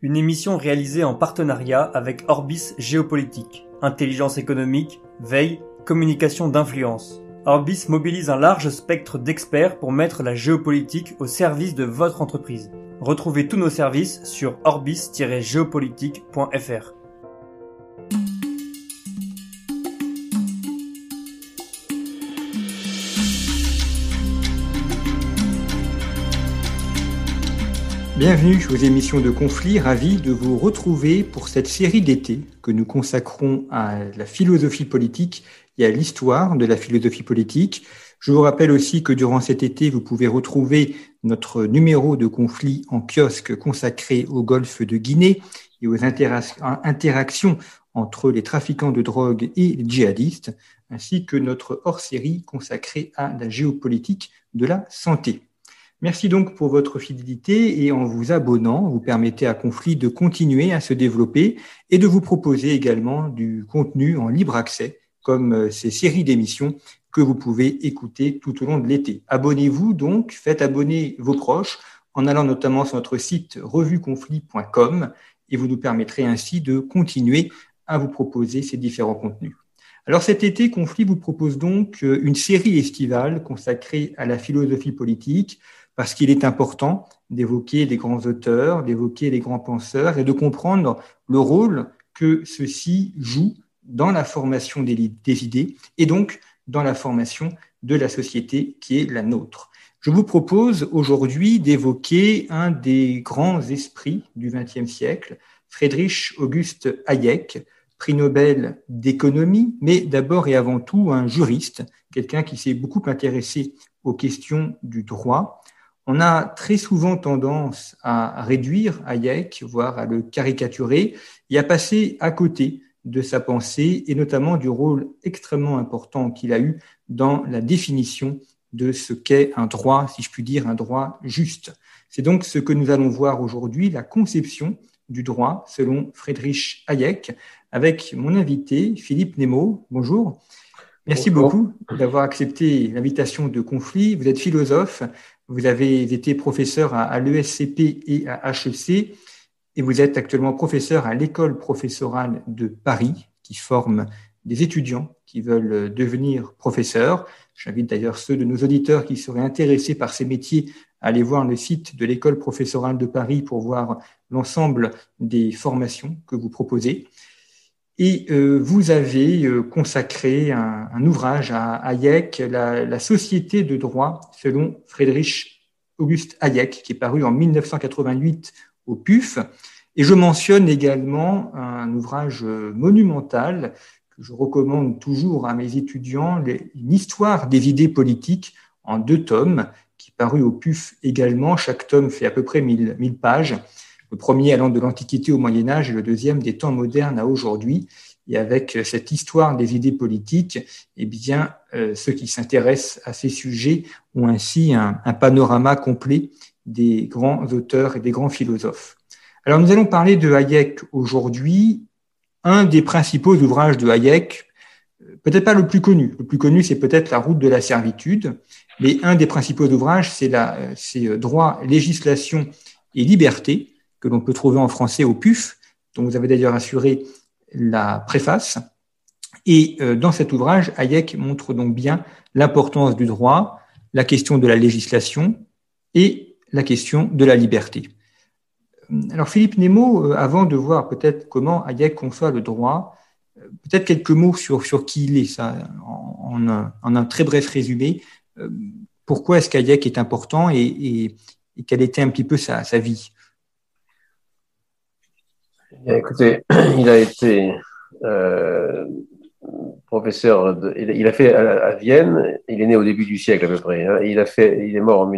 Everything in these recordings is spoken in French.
Une émission réalisée en partenariat avec Orbis Géopolitique, intelligence économique, veille, communication d'influence. Orbis mobilise un large spectre d'experts pour mettre la géopolitique au service de votre entreprise. Retrouvez tous nos services sur orbis-géopolitique.fr. Bienvenue aux émissions de conflit, ravi de vous retrouver pour cette série d'été que nous consacrons à la philosophie politique et à l'histoire de la philosophie politique. Je vous rappelle aussi que durant cet été, vous pouvez retrouver notre numéro de conflit en kiosque consacré au golfe de Guinée et aux interactions entre les trafiquants de drogue et les djihadistes, ainsi que notre hors-série consacrée à la géopolitique de la santé. Merci donc pour votre fidélité et en vous abonnant, vous permettez à Conflit de continuer à se développer et de vous proposer également du contenu en libre accès, comme euh, ces séries d'émissions que vous pouvez écouter tout au long de l'été. Abonnez-vous donc, faites abonner vos proches en allant notamment sur notre site revueconflit.com et vous nous permettrez ainsi de continuer à vous proposer ces différents contenus. Alors cet été, Conflit vous propose donc euh, une série estivale consacrée à la philosophie politique, parce qu'il est important d'évoquer les grands auteurs, d'évoquer les grands penseurs et de comprendre le rôle que ceux-ci jouent dans la formation des, idées et donc dans la formation de la société qui est la nôtre. Je vous propose aujourd'hui d'évoquer un des grands esprits du XXe siècle, Friedrich August Hayek, prix Nobel d'économie, mais d'abord et avant tout un juriste, quelqu'un qui s'est beaucoup intéressé aux questions du droit, on a très souvent tendance à réduire Hayek, voire à le caricaturer, et à passer à côté de sa pensée, et notamment du rôle extrêmement important qu'il a eu dans la définition de ce qu'est un droit, si je puis dire, un droit juste. C'est donc ce que nous allons voir aujourd'hui, la conception du droit selon Friedrich Hayek, avec mon invité Philippe Nemo. Bonjour. Merci beaucoup d'avoir accepté l'invitation de conflit. Vous êtes philosophe, vous avez été professeur à, l'ESCP et à HEC et vous êtes actuellement professeur à l'école professorale de Paris qui forme des étudiants qui veulent devenir professeurs. J'invite d'ailleurs ceux de nos auditeurs qui seraient intéressés par ces métiers à aller voir le site de l'école professorale de Paris pour voir l'ensemble des formations que vous proposez. Et euh, vous avez euh, consacré un, ouvrage à Hayek, la, société de droit selon Friedrich August Hayek, qui est paru en 1988 au PUF. Et je mentionne également un ouvrage monumental que je recommande toujours à mes étudiants, une histoire des idées politiques en deux tomes, qui est paru au PUF également. Chaque tome fait à peu près 1000, 1000 pages le premier allant de l'Antiquité au Moyen Âge et le deuxième des temps modernes à aujourd'hui. Et avec cette histoire des idées politiques, eh bien, euh, ceux qui s'intéressent à ces sujets ont ainsi un, un, panorama complet des grands auteurs et des grands philosophes. Alors, nous allons parler de Hayek aujourd'hui. Un des principaux ouvrages de Hayek, euh, peut-être pas le plus connu. Le plus connu, c'est peut-être La route de la servitude. Mais un des principaux ouvrages, c'est euh, Droit, législation et liberté, que l'on peut trouver en français au PUF, dont vous avez d'ailleurs assuré la préface. Et euh, dans cet ouvrage, Hayek montre donc bien l'importance du droit, la question de la législation et la question de la liberté. Alors Philippe Nemo, euh, avant de voir peut-être comment Hayek conçoit le droit, euh, peut-être quelques mots sur, sur qui il est, ça, en, un, très bref résumé. Pourquoi est-ce qu'Hayek est important et, et, et, quelle était un petit peu sa, sa vie? Écoutez, il a été euh, professeur, de, il a fait à, Vienne, il est né au début du siècle à peu près, hein, il, a fait, il est mort en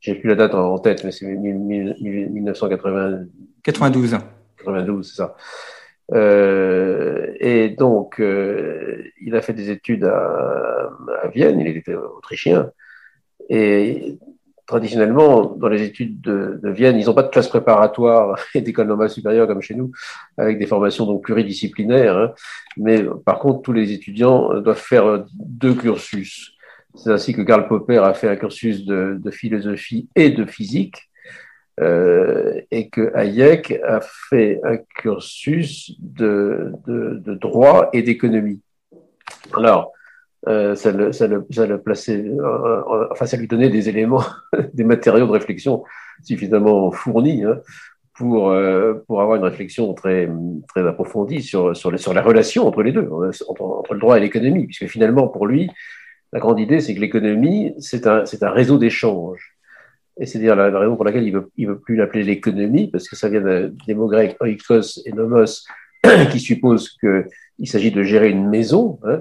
j'ai plus la date en tête, mais c'est 1992. 92, c'est ça. Euh, et donc, euh, il a fait des études à, à, Vienne, il était autrichien. Et traditionnellement, dans les études de, de Vienne, ils n'ont pas de classe préparatoire et d'école normale supérieure comme chez nous, avec des formations donc pluridisciplinaires. Hein. Mais par contre, tous les étudiants doivent faire deux cursus. C'est ainsi que Karl Popper a fait un cursus de, de philosophie et de physique euh, et que Hayek a fait un cursus de, de, de droit et d'économie. Alors, euh, ça, le, ça, le, ça le plaçait, euh, enfin, ça lui donnait des éléments, des matériaux de réflexion suffisamment fournis hein, pour, euh, pour avoir une réflexion très, très approfondie sur, sur, les, sur la relation entre les deux, entre, entre le droit et l'économie, puisque finalement, pour lui, la grande idée, c'est que l'économie, c'est un, c'est un réseau d'échanges. Et c'est dire la, raison pour laquelle il veut, il veut plus l'appeler l'économie, parce que ça vient des mots grecs oikos et nomos, qui supposent qu'il s'agit de gérer une maison. Hein.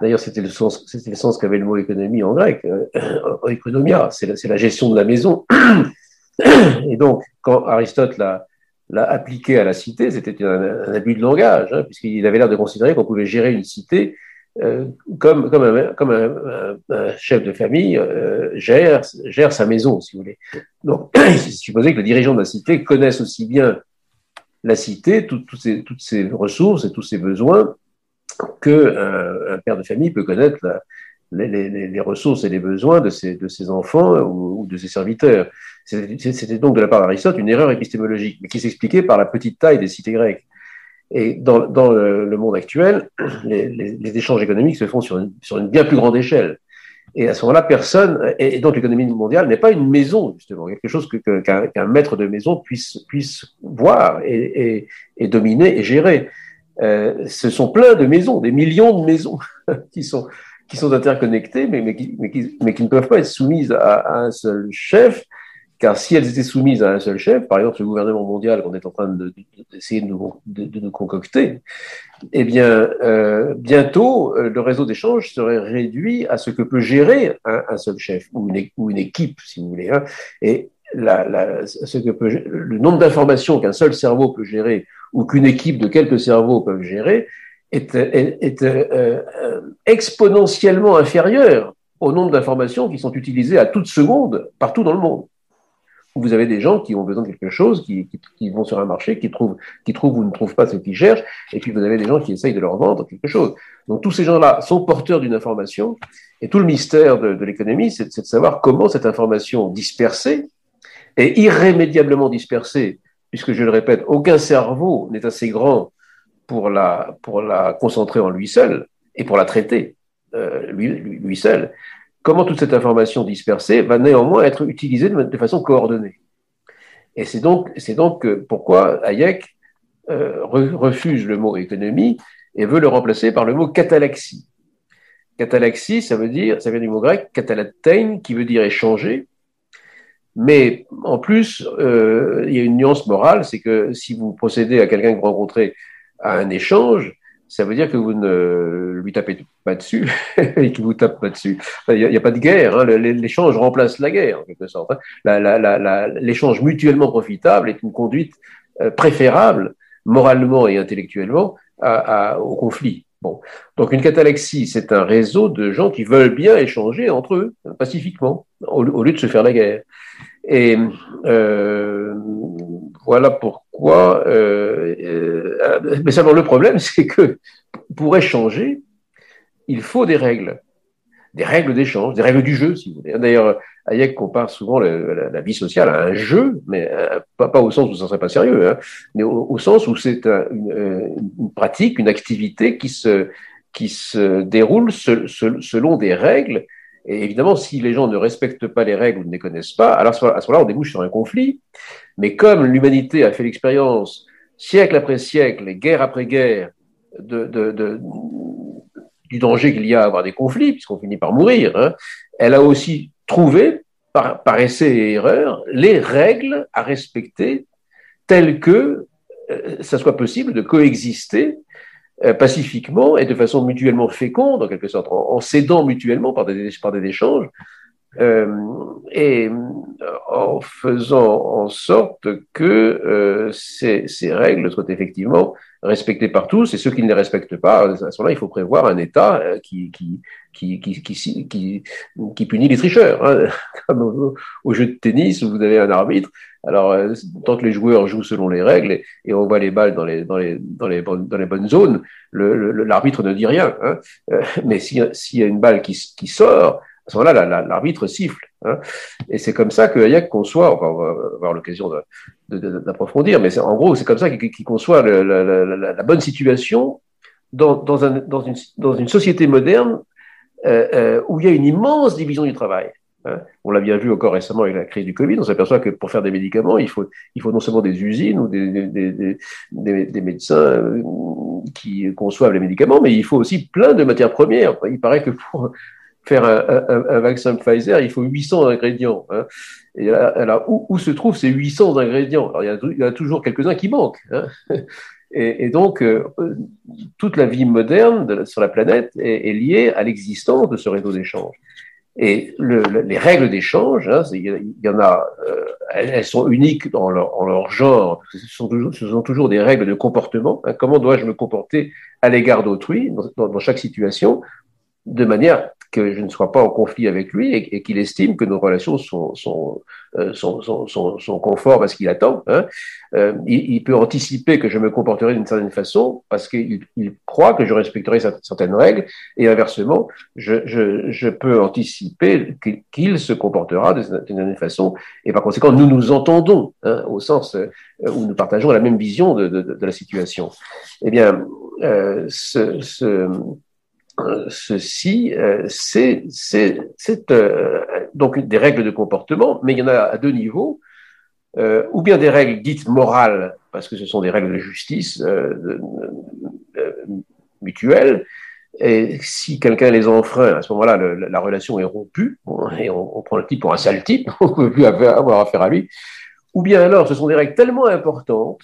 D'ailleurs, c'était le sens, c'était le sens qu'avait le mot économie en grec, euh, c'est la, la, gestion de la maison. et donc, quand Aristote l'a appliqué à la cité, c'était un, un, abus de langage, hein, puisqu'il avait l'air de considérer qu'on pouvait gérer une cité euh, comme, comme, un, comme un, un, chef de famille euh, gère, gère sa maison, si vous voulez. Donc, il supposait que le dirigeant de la cité connaisse aussi bien la cité, tout, tout ces, toutes ses ressources et tous ses besoins, que euh, un père de famille peut connaître les, ressources et les besoins de ses, enfants ou, de ses serviteurs. C'était donc de la part d'Aristote une erreur épistémologique, mais qui s'expliquait par la petite taille des cités grecques. Et dans, le, monde actuel, les, échanges économiques se font sur une bien plus grande échelle. Et à ce moment-là, personne, et donc l'économie mondiale n'est pas une maison, justement, quelque chose qu'un qu qu maître de maison puisse, puisse voir et, et, dominer et gérer. Euh, ce sont plein de maisons, des millions de maisons qui sont, qui sont interconnectées, mais, mais, qui, mais, qui, mais qui ne peuvent pas être soumises à un seul chef car si elles étaient soumises à un seul chef, par exemple le gouvernement mondial qu'on est en train d'essayer de, nous, concocter, eh bien, euh, bientôt, euh, le réseau d'échange serait réduit à ce que peut gérer un, seul chef ou une, équipe, si vous voulez. Hein. Et ce le nombre d'informations qu'un seul cerveau peut gérer ou qu'une équipe de quelques cerveaux peuvent gérer est, euh, exponentiellement inférieur au nombre d'informations qui sont utilisées à toute seconde partout dans le monde vous avez des gens qui ont besoin de quelque chose, qui, qui, qui, vont sur un marché, qui trouvent, qui trouvent ou ne trouvent pas ce qu'ils cherchent, et puis vous avez des gens qui essayent de leur vendre quelque chose. Donc tous ces gens-là sont porteurs d'une information, et tout le mystère de, de l'économie, c'est de savoir comment cette information dispersée, et irrémédiablement dispersée, puisque je le répète, aucun cerveau n'est assez grand pour la, pour la concentrer en lui seul, et pour la traiter euh, lui, lui, lui seul comment toute cette information dispersée va néanmoins être utilisée de, façon coordonnée. Et c'est donc, c'est donc pourquoi Hayek euh, refuse le mot économie et veut le remplacer par le mot catalaxie. Catalaxie, ça veut dire, ça vient du mot grec katalatein, qui veut dire échanger. Mais en plus, euh, il y a une nuance morale, c'est que si vous procédez à quelqu'un que vous rencontrez à un échange, ça veut dire que vous ne lui tapez pas dessus et qu'il vous tape pas dessus. Il n'y a, pas de guerre. Hein. L'échange remplace la guerre, en quelque sorte. Hein. L'échange mutuellement profitable est une conduite euh, préférable, moralement et intellectuellement, au conflit. Bon. Donc, une catalaxie, c'est un réseau de gens qui veulent bien échanger entre eux, pacifiquement, au, lieu de se faire la guerre. Et euh, voilà pourquoi. Euh, euh, mais seulement le problème, c'est que pour échanger, il faut des règles, des règles d'échange, des règles du jeu, si vous voulez. D'ailleurs, Hayek compare souvent la, vie sociale à un jeu, mais euh, pas, au sens où ça serait pas sérieux, hein, mais au, sens où c'est un, une, pratique, une activité qui se qui se déroule se, se, selon des règles et évidemment, si les gens ne respectent pas les règles ou ne les connaissent pas, alors à ce moment-là, on débouche sur un conflit. Mais comme l'humanité a fait l'expérience, siècle après siècle, guerre après guerre, de, de, de, du danger qu'il y a à avoir des conflits, puisqu'on finit par mourir, hein, elle a aussi trouvé, par, par essai et erreur, les règles à respecter telles que euh, ça soit possible de coexister pacifiquement et de façon mutuellement féconde, en quelque sorte, en, en s'aidant mutuellement par des, par des échanges, et en faisant en sorte que ces, ces, règles soient effectivement respectées par tous, et ceux qui ne les respectent pas, à ce moment-là, il faut prévoir un État qui, qui, qui, qui, qui, qui, punit les tricheurs. Hein. Comme au, jeu de tennis, où vous avez un arbitre, alors, euh, tant que les joueurs jouent selon les règles et, on voit les balles dans les, dans les, dans les, bonnes, dans les bonnes zones, l'arbitre ne dit rien. Hein. Euh, mais s'il y a une balle qui, qui sort, à ce moment-là, l'arbitre siffle. Hein. Et c'est comme ça que Hayek conçoit, enfin, on va avoir l'occasion d'approfondir, mais en gros, c'est comme ça qu'il conçoit la, bonne situation dans, dans, un, dans, une, dans une société moderne euh, euh, où il y a une immense division du travail. Hein. On l'a bien vu encore récemment avec la crise du Covid, on s'aperçoit que pour faire des médicaments, il faut, il faut non seulement des usines ou des, des, des, des médecins euh, qui conçoivent les médicaments, mais il faut aussi plein de matières premières. Il paraît que pour faire un, un, un vaccin Pfizer, il faut 800 ingrédients. Hein. Et alors, où, où, se trouvent ces 800 ingrédients? Alors, il y, a, a toujours quelques-uns qui manquent. Hein. Et, donc, euh, toute la vie moderne sur la planète est, est liée à l'existence de ce réseau d'échange. Et le, les règles d'échange, hein, il y en a, euh, elles, sont uniques dans leur, en leur genre. Ce sont, toujours, ce sont toujours des règles de comportement. Hein. comment dois-je me comporter à l'égard d'autrui dans, chaque situation, de manière que je ne sois pas en conflit avec lui et, qu'il estime que nos relations sont, sont, euh, sont, sont, sont, conformes à ce qu'il attend. Hein. Euh, il, peut anticiper que je me comporterai d'une certaine façon parce qu'il il croit que je respecterai certaines règles et inversement, je, je, je peux anticiper qu'il se comportera d'une certaine façon et par conséquent, nous nous entendons hein, au sens euh, où nous partageons la même vision de, de, de la situation. Eh bien, euh, ce, ce ceci, euh, c'est euh, donc des règles de comportement, mais il y en a à deux niveaux, euh, ou bien des règles dites morales, parce que ce sont des règles de justice mutuelle, et si quelqu'un les enfreint, à ce moment-là, la relation est rompue, et on, prend le type pour un sale type, on ne peut plus avoir affaire à lui, ou bien alors ce sont des règles tellement importantes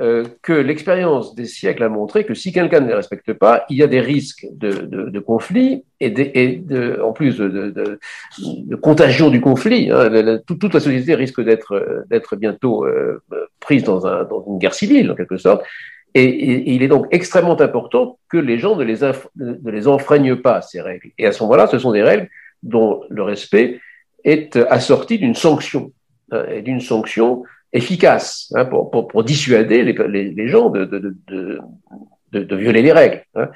euh, que l'expérience des siècles a montré que si quelqu'un ne les respecte pas, il y a des risques de, de, de conflit et, de, et en plus de, contagion du conflit. Hein, toute, la société risque d'être d'être bientôt euh, prise dans, un, dans, une guerre civile, en quelque sorte. Et, et, il est donc extrêmement important que les gens ne les, ne les enfreignent pas, ces règles. Et à ce moment-là, ce sont des règles dont le respect est assorti d'une sanction, hein, et d'une sanction efficace hein, pour, pour, pour, dissuader les, les, gens de, de, de, de, violer les règles. Hein.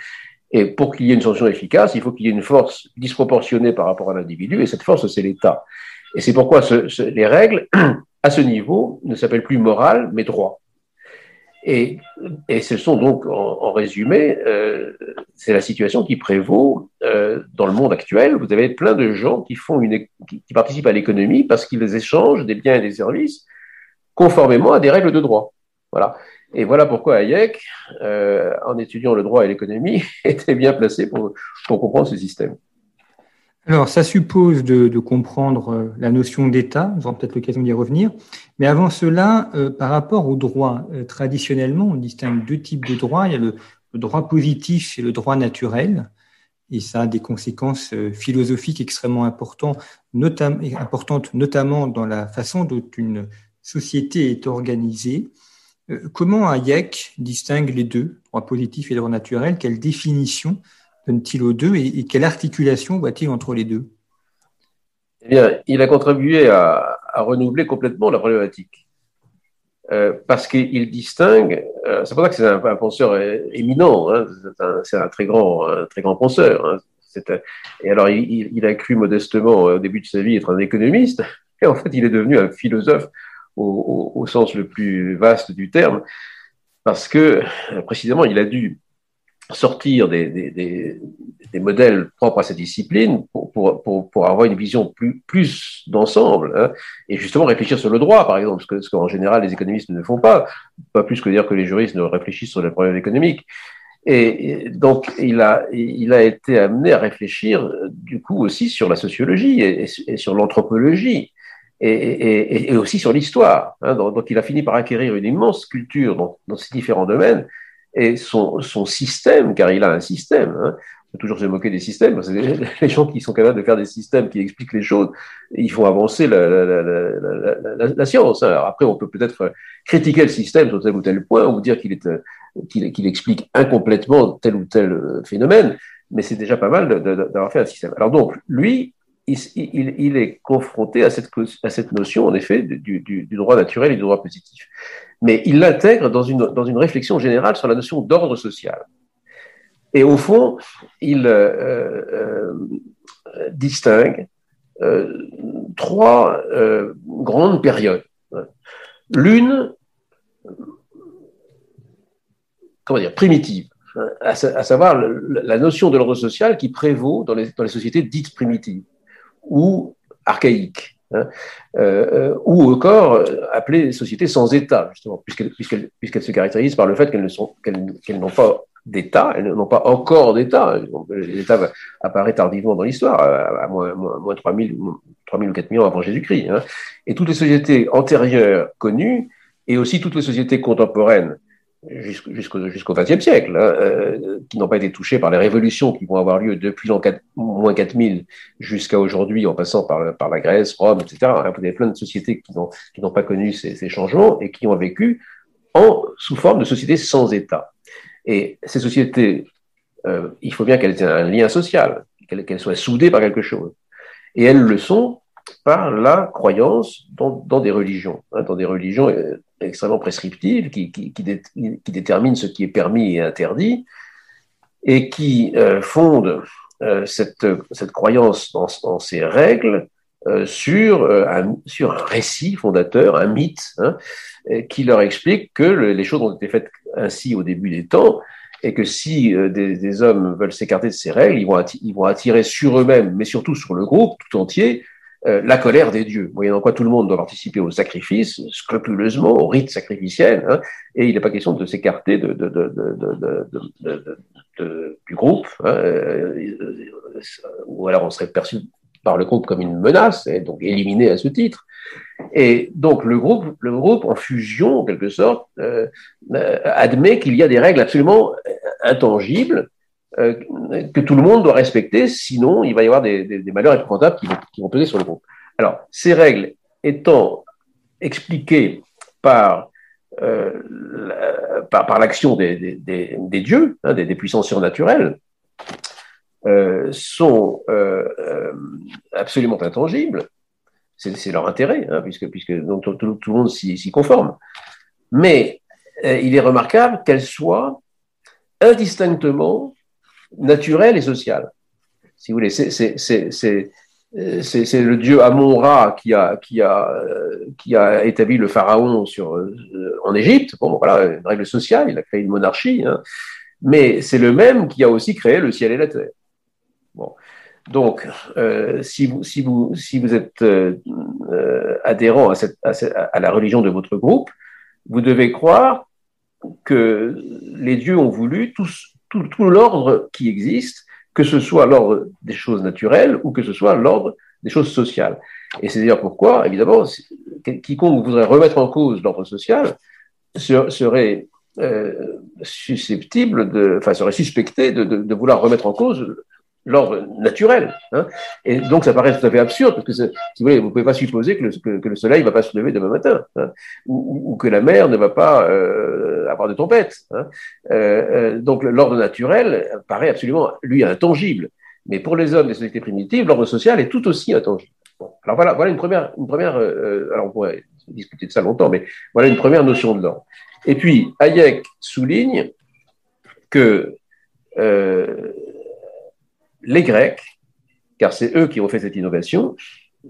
Et pour qu'il y ait une sanction efficace, il faut qu'il y ait une force disproportionnée par rapport à l'individu, et cette force, c'est l'État. Et c'est pourquoi ce, ce, les règles, à ce niveau, ne s'appellent plus morales, mais droits. Et, et ce sont donc, en, en résumé, euh, c'est la situation qui prévaut euh, dans le monde actuel. Vous avez plein de gens qui font une, qui participent à l'économie parce qu'ils échangent des biens et des services conformément à des règles de droit. Voilà. Et voilà pourquoi Hayek, euh, en étudiant le droit et l'économie, était bien placé pour, comprendre ce système. Alors, ça suppose de, comprendre euh, la notion d'État, nous aurons peut-être l'occasion d'y revenir. Mais avant cela, euh, par rapport au droit, traditionnellement, on distingue deux types de droits. Il y a le, droit positif et le droit naturel. Et ça a des conséquences philosophiques extrêmement importantes, notamment dans la façon dont une société est organisée. Euh, comment Hayek distingue les deux, droit positif et droit naturel? Quelle définition donne-t-il aux deux et, quelle articulation voit-il entre les deux? Eh bien, il a contribué à, renouveler complètement la problématique. Euh, parce qu'il distingue, euh, c'est pour ça que c'est un, penseur éminent, hein, c'est un, très grand, très grand penseur. Hein, et alors, il, a cru modestement au début de sa vie être un économiste, et en fait, il est devenu un philosophe au, sens le plus vaste du terme, parce que précisément, il a dû sortir des, des, modèles propres à sa discipline pour, pour, pour, pour avoir une vision plus, plus d'ensemble, hein, et justement réfléchir sur le droit, par exemple, ce que ce qu'en général les économistes ne font pas, pas plus que dire que les juristes ne réfléchissent sur les problèmes économiques. Et, donc, il a, il a été amené à réfléchir, du coup, aussi sur la sociologie et sur l'anthropologie et, et, et, aussi sur l'histoire. Hein. Donc, il a fini par acquérir une immense culture dans, dans ces différents domaines et son, son système, car il a un système, hein, faut toujours se moquer des systèmes. Parce que les, gens qui sont capables de faire des systèmes qui expliquent les choses, ils font avancer la, la, la, la science. Hein. Après, on peut peut-être critiquer le système sur tel ou tel point, ou dire qu'il est qu'il explique incomplètement tel ou tel phénomène, mais c'est déjà pas mal d'avoir fait un système. Alors donc, lui, il, est confronté à cette, notion, en effet, du, droit naturel et du droit positif. Mais il l'intègre dans une, réflexion générale sur la notion d'ordre social. Et au fond, il euh, euh, distingue euh, trois grandes périodes. L'une, comment dire, primitive, à, à savoir la notion de l'ordre social qui prévaut dans les sociétés dites primitives ou archaïques. Hein, euh, ou encore euh, appelées sociétés sans État, justement, puisqu'elles se caractérisent par le fait qu'elles n'ont pas d'État, elles n'ont pas encore d'État. L'État apparaît tardivement dans l'histoire, à moins, moins, moins 3000, 3000 ou 4000 ans avant Jésus-Christ. Hein. Et toutes les sociétés antérieures connues, et aussi toutes les sociétés contemporaines jusqu'au XXe siècle, hein, euh, qui n'ont pas été touchés par les révolutions qui vont avoir lieu depuis l'an moins 4000 jusqu'à aujourd'hui, en passant par, la Grèce, Rome, etc. Vous avez plein de sociétés qui n'ont pas connu ces, changements et qui ont vécu sous forme de sociétés sans État. Et ces sociétés, euh, il faut bien qu'elles aient un lien social, qu'elles soient soudées par quelque chose. Et elles le sont par la croyance dans, des religions, hein, dans des religions euh, extrêmement prescriptive qui, qui, qui, détermine ce qui est permis et interdit et qui euh, fonde euh, cette, cette croyance dans, ces règles euh, sur, un, sur un récit fondateur, un mythe, hein, qui leur explique que les choses ont été faites ainsi au début des temps et que si des, hommes veulent s'écarter de ces règles, ils vont, ils vont attirer sur eux-mêmes, mais surtout sur le groupe tout entier, la colère des dieux, moyennant quoi tout le monde doit participer au sacrifice, scrupuleusement, au rite sacrificiel, hein, et il n'est pas question de s'écarter de, de, de, du groupe, hein, euh, ou alors on serait perçu par le groupe comme une menace, et donc éliminé à ce titre. Et donc le groupe, le groupe en fusion, en quelque sorte, euh, admet qu'il y a des règles absolument intangibles euh, que tout le monde doit respecter, sinon il va y avoir des, malheurs épouvantables qui vont, qui vont peser sur le groupe. Alors, ces règles étant expliquées par, euh, par, l'action des, des, dieux, hein, des, puissances surnaturelles, euh, sont euh, euh, absolument intangibles. C'est leur intérêt, hein, puisque, puisque donc, tout, le monde s'y conforme. Mais euh, il est remarquable qu'elles soient indistinctement naturel et social. Si vous voulez, c'est c'est le dieu Amon-Ra qui a, qui, a, qui a établi le pharaon sur, en Égypte. Bon, voilà, une règle sociale, il a créé une monarchie, hein. mais c'est le même qui a aussi créé le ciel et la terre. Bon. Donc, euh, si, vous, si, vous, si vous êtes euh, adhérent à, cette, à, à la religion de votre groupe, vous devez croire que les dieux ont voulu tous tout, l'ordre qui existe, que ce soit l'ordre des choses naturelles ou que ce soit l'ordre des choses sociales. Et c'est d'ailleurs pourquoi, évidemment, quiconque voudrait remettre en cause l'ordre social serait euh, susceptible de, enfin, serait suspecté de, vouloir remettre en cause l'ordre naturel. Hein. Et donc, ça paraît tout à fait absurde, parce que, si vous voulez, vous pouvez pas supposer que le, soleil va pas se lever demain matin, hein, ou, ou, que la mer ne va pas euh, avoir de tempête. Hein. Euh, euh, donc, l'ordre naturel paraît absolument, lui, intangible. Mais pour les hommes des sociétés primitives, l'ordre social est tout aussi intangible. Bon, alors voilà, voilà une première, une première. Euh, alors on pourrait discuter de ça longtemps, mais voilà une première notion de l'ordre. Et puis Hayek souligne que euh, les Grecs, car c'est eux qui ont fait cette innovation,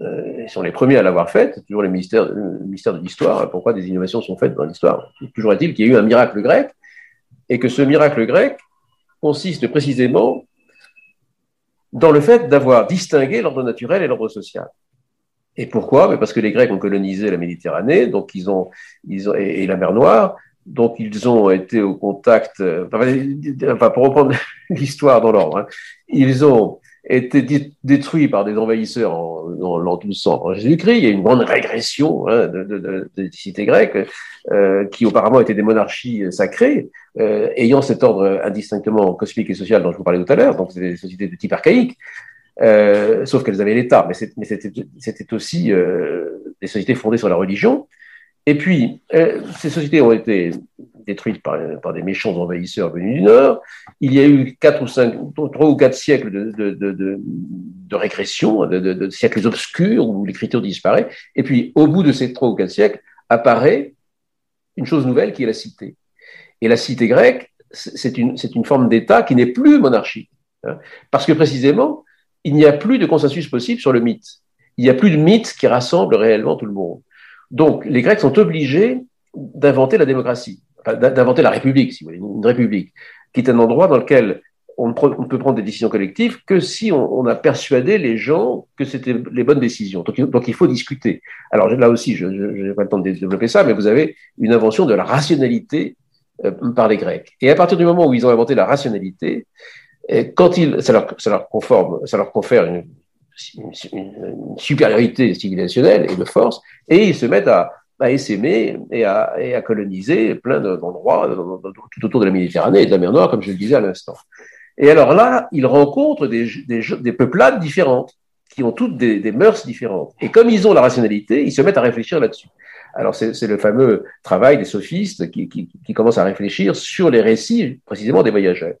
euh, ils sont les premiers à l'avoir faite, toujours le le mystère de l'histoire, pourquoi des innovations sont faites dans l'histoire. Toujours est-il qu'il y a eu un miracle grec, et que ce miracle grec consiste précisément dans le fait d'avoir distingué l'ordre naturel et l'ordre social. Et pourquoi? Parce que les Grecs ont colonisé la Méditerranée, donc ils ont, et la mer Noire, donc ils ont été au contact, enfin, pour reprendre l'histoire dans l'ordre, hein, ils ont été détruit par des envahisseurs en, en l'an 1200 en Jésus-Christ. Il y a une grande régression hein, de, de, de, des cités grecques euh, qui auparavant étaient des monarchies sacrées, euh, ayant cet ordre indistinctement cosmique et social dont je vous parlais tout à l'heure. Donc, c'est des sociétés de type archaïque. Euh, sauf qu'elles avaient l'État, mais c'était aussi euh, des sociétés fondées sur la religion. Et puis, euh, ces sociétés ont été détruites par, des méchants envahisseurs venus du Nord. Il y a eu quatre ou cinq, trois ou quatre siècles de, régression, de, siècles obscurs où l'écriture disparaît. Et puis, au bout de ces trois ou quatre siècles, apparaît une chose nouvelle qui est la cité. Et la cité grecque, c'est une, une forme d'État qui n'est plus monarchique. Hein, parce que précisément, il n'y a plus de consensus possible sur le mythe. Il n'y a plus de mythe qui rassemble réellement tout le monde. Donc, les Grecs sont obligés d'inventer la démocratie, d'inventer la République, si vous voulez, une République, qui est un endroit dans lequel on ne peut prendre des décisions collectives que si on, a persuadé les gens que c'était les bonnes décisions. Donc, il faut discuter. Alors là aussi, je n'ai pas le temps de développer ça, mais vous avez une invention de la rationalité euh, par les Grecs. Et à partir du moment où ils ont inventé la rationalité, quand ils, ça leur, ça leur confère une, une, supériorité civilisationnelle et de force, et ils se mettent à, à essaimer et à, et à coloniser plein d'endroits tout autour de la Méditerranée et de la mer Noire, comme je le disais à l'instant. Et alors là, ils rencontrent des, des, des peuplades différentes, qui ont toutes des, des, mœurs différentes. Et comme ils ont la rationalité, ils se mettent à réfléchir là-dessus. Alors c'est le fameux travail des sophistes qui, qui, qui commencent à réfléchir sur les récits précisément des voyageurs.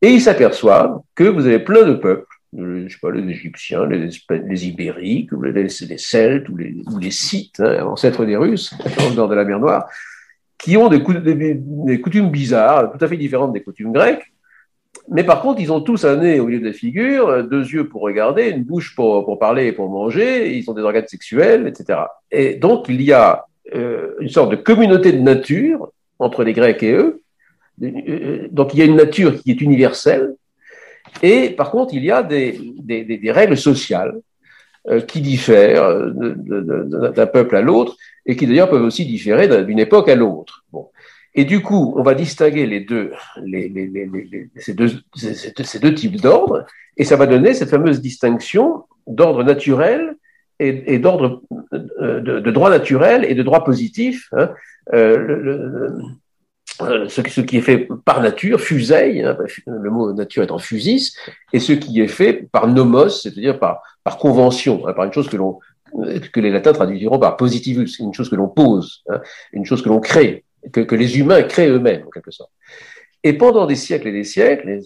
Et ils s'aperçoivent que vous avez plein de peuples, je sais pas, les Égyptiens, les, les Ibériques, les, les, Celtes ou les, ou Scythes, hein, ancêtres des Russes, au nord de la mer Noire, qui ont des, coutumes bizarres, tout à fait différentes des coutumes grecques. Mais par contre, ils ont tous un nez au milieu de la figure, deux yeux pour regarder, une bouche pour, parler et pour manger, ils ont des organes sexuels, etc. Et donc, il y a euh, une sorte de communauté de nature entre les Grecs et eux, euh, donc il y a une nature qui est universelle, et par contre il y a des, des, des règles sociales euh, qui diffèrent d'un peuple à l'autre, et qui d'ailleurs peuvent aussi différer d'une époque à l'autre. Bon. Et du coup, on va distinguer les deux, les, les, les, ces, deux ces, deux types d'ordre, et ça va donner cette fameuse distinction d'ordre naturel et, et d'ordre euh, de, de, droit naturel et de droit positif. Hein. Euh, le, euh, ce, qui est fait par nature, fuseille, hein, le mot nature étant fusis, et ce qui est fait par nomos, c'est-à-dire par, par convention, hein, par une chose que l'on que les latins traduiront par positivus, une chose que l'on pose, hein, une chose que l'on crée, que, que, les humains créent eux-mêmes, en quelque sorte. Et pendant des siècles et des siècles,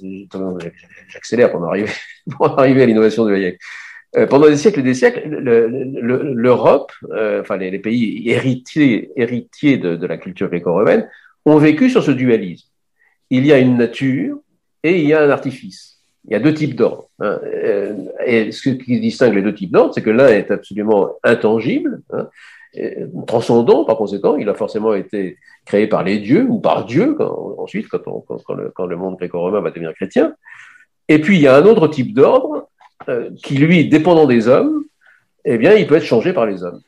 j'accélère pour arriver, pour arriver à l'innovation de Hayek, euh, pendant des siècles et des siècles, l'Europe, euh, enfin les, les, pays héritiers, héritiers de, de la culture gréco-romaine, ont vécu sur ce dualisme. Il y a une nature et il y a un artifice. Il y a deux types d'ordre. Hein. Euh, et ce qui distingue les deux types d'ordre, c'est que l'un est absolument intangible, hein, transcendant, par conséquent, il a forcément été créé par les dieux ou par Dieu, ensuite, quand, le, monde gréco-romain va devenir chrétien. Et puis, il y a un autre type d'ordre euh, qui, lui, dépendant des hommes, eh bien, il peut être changé par les hommes.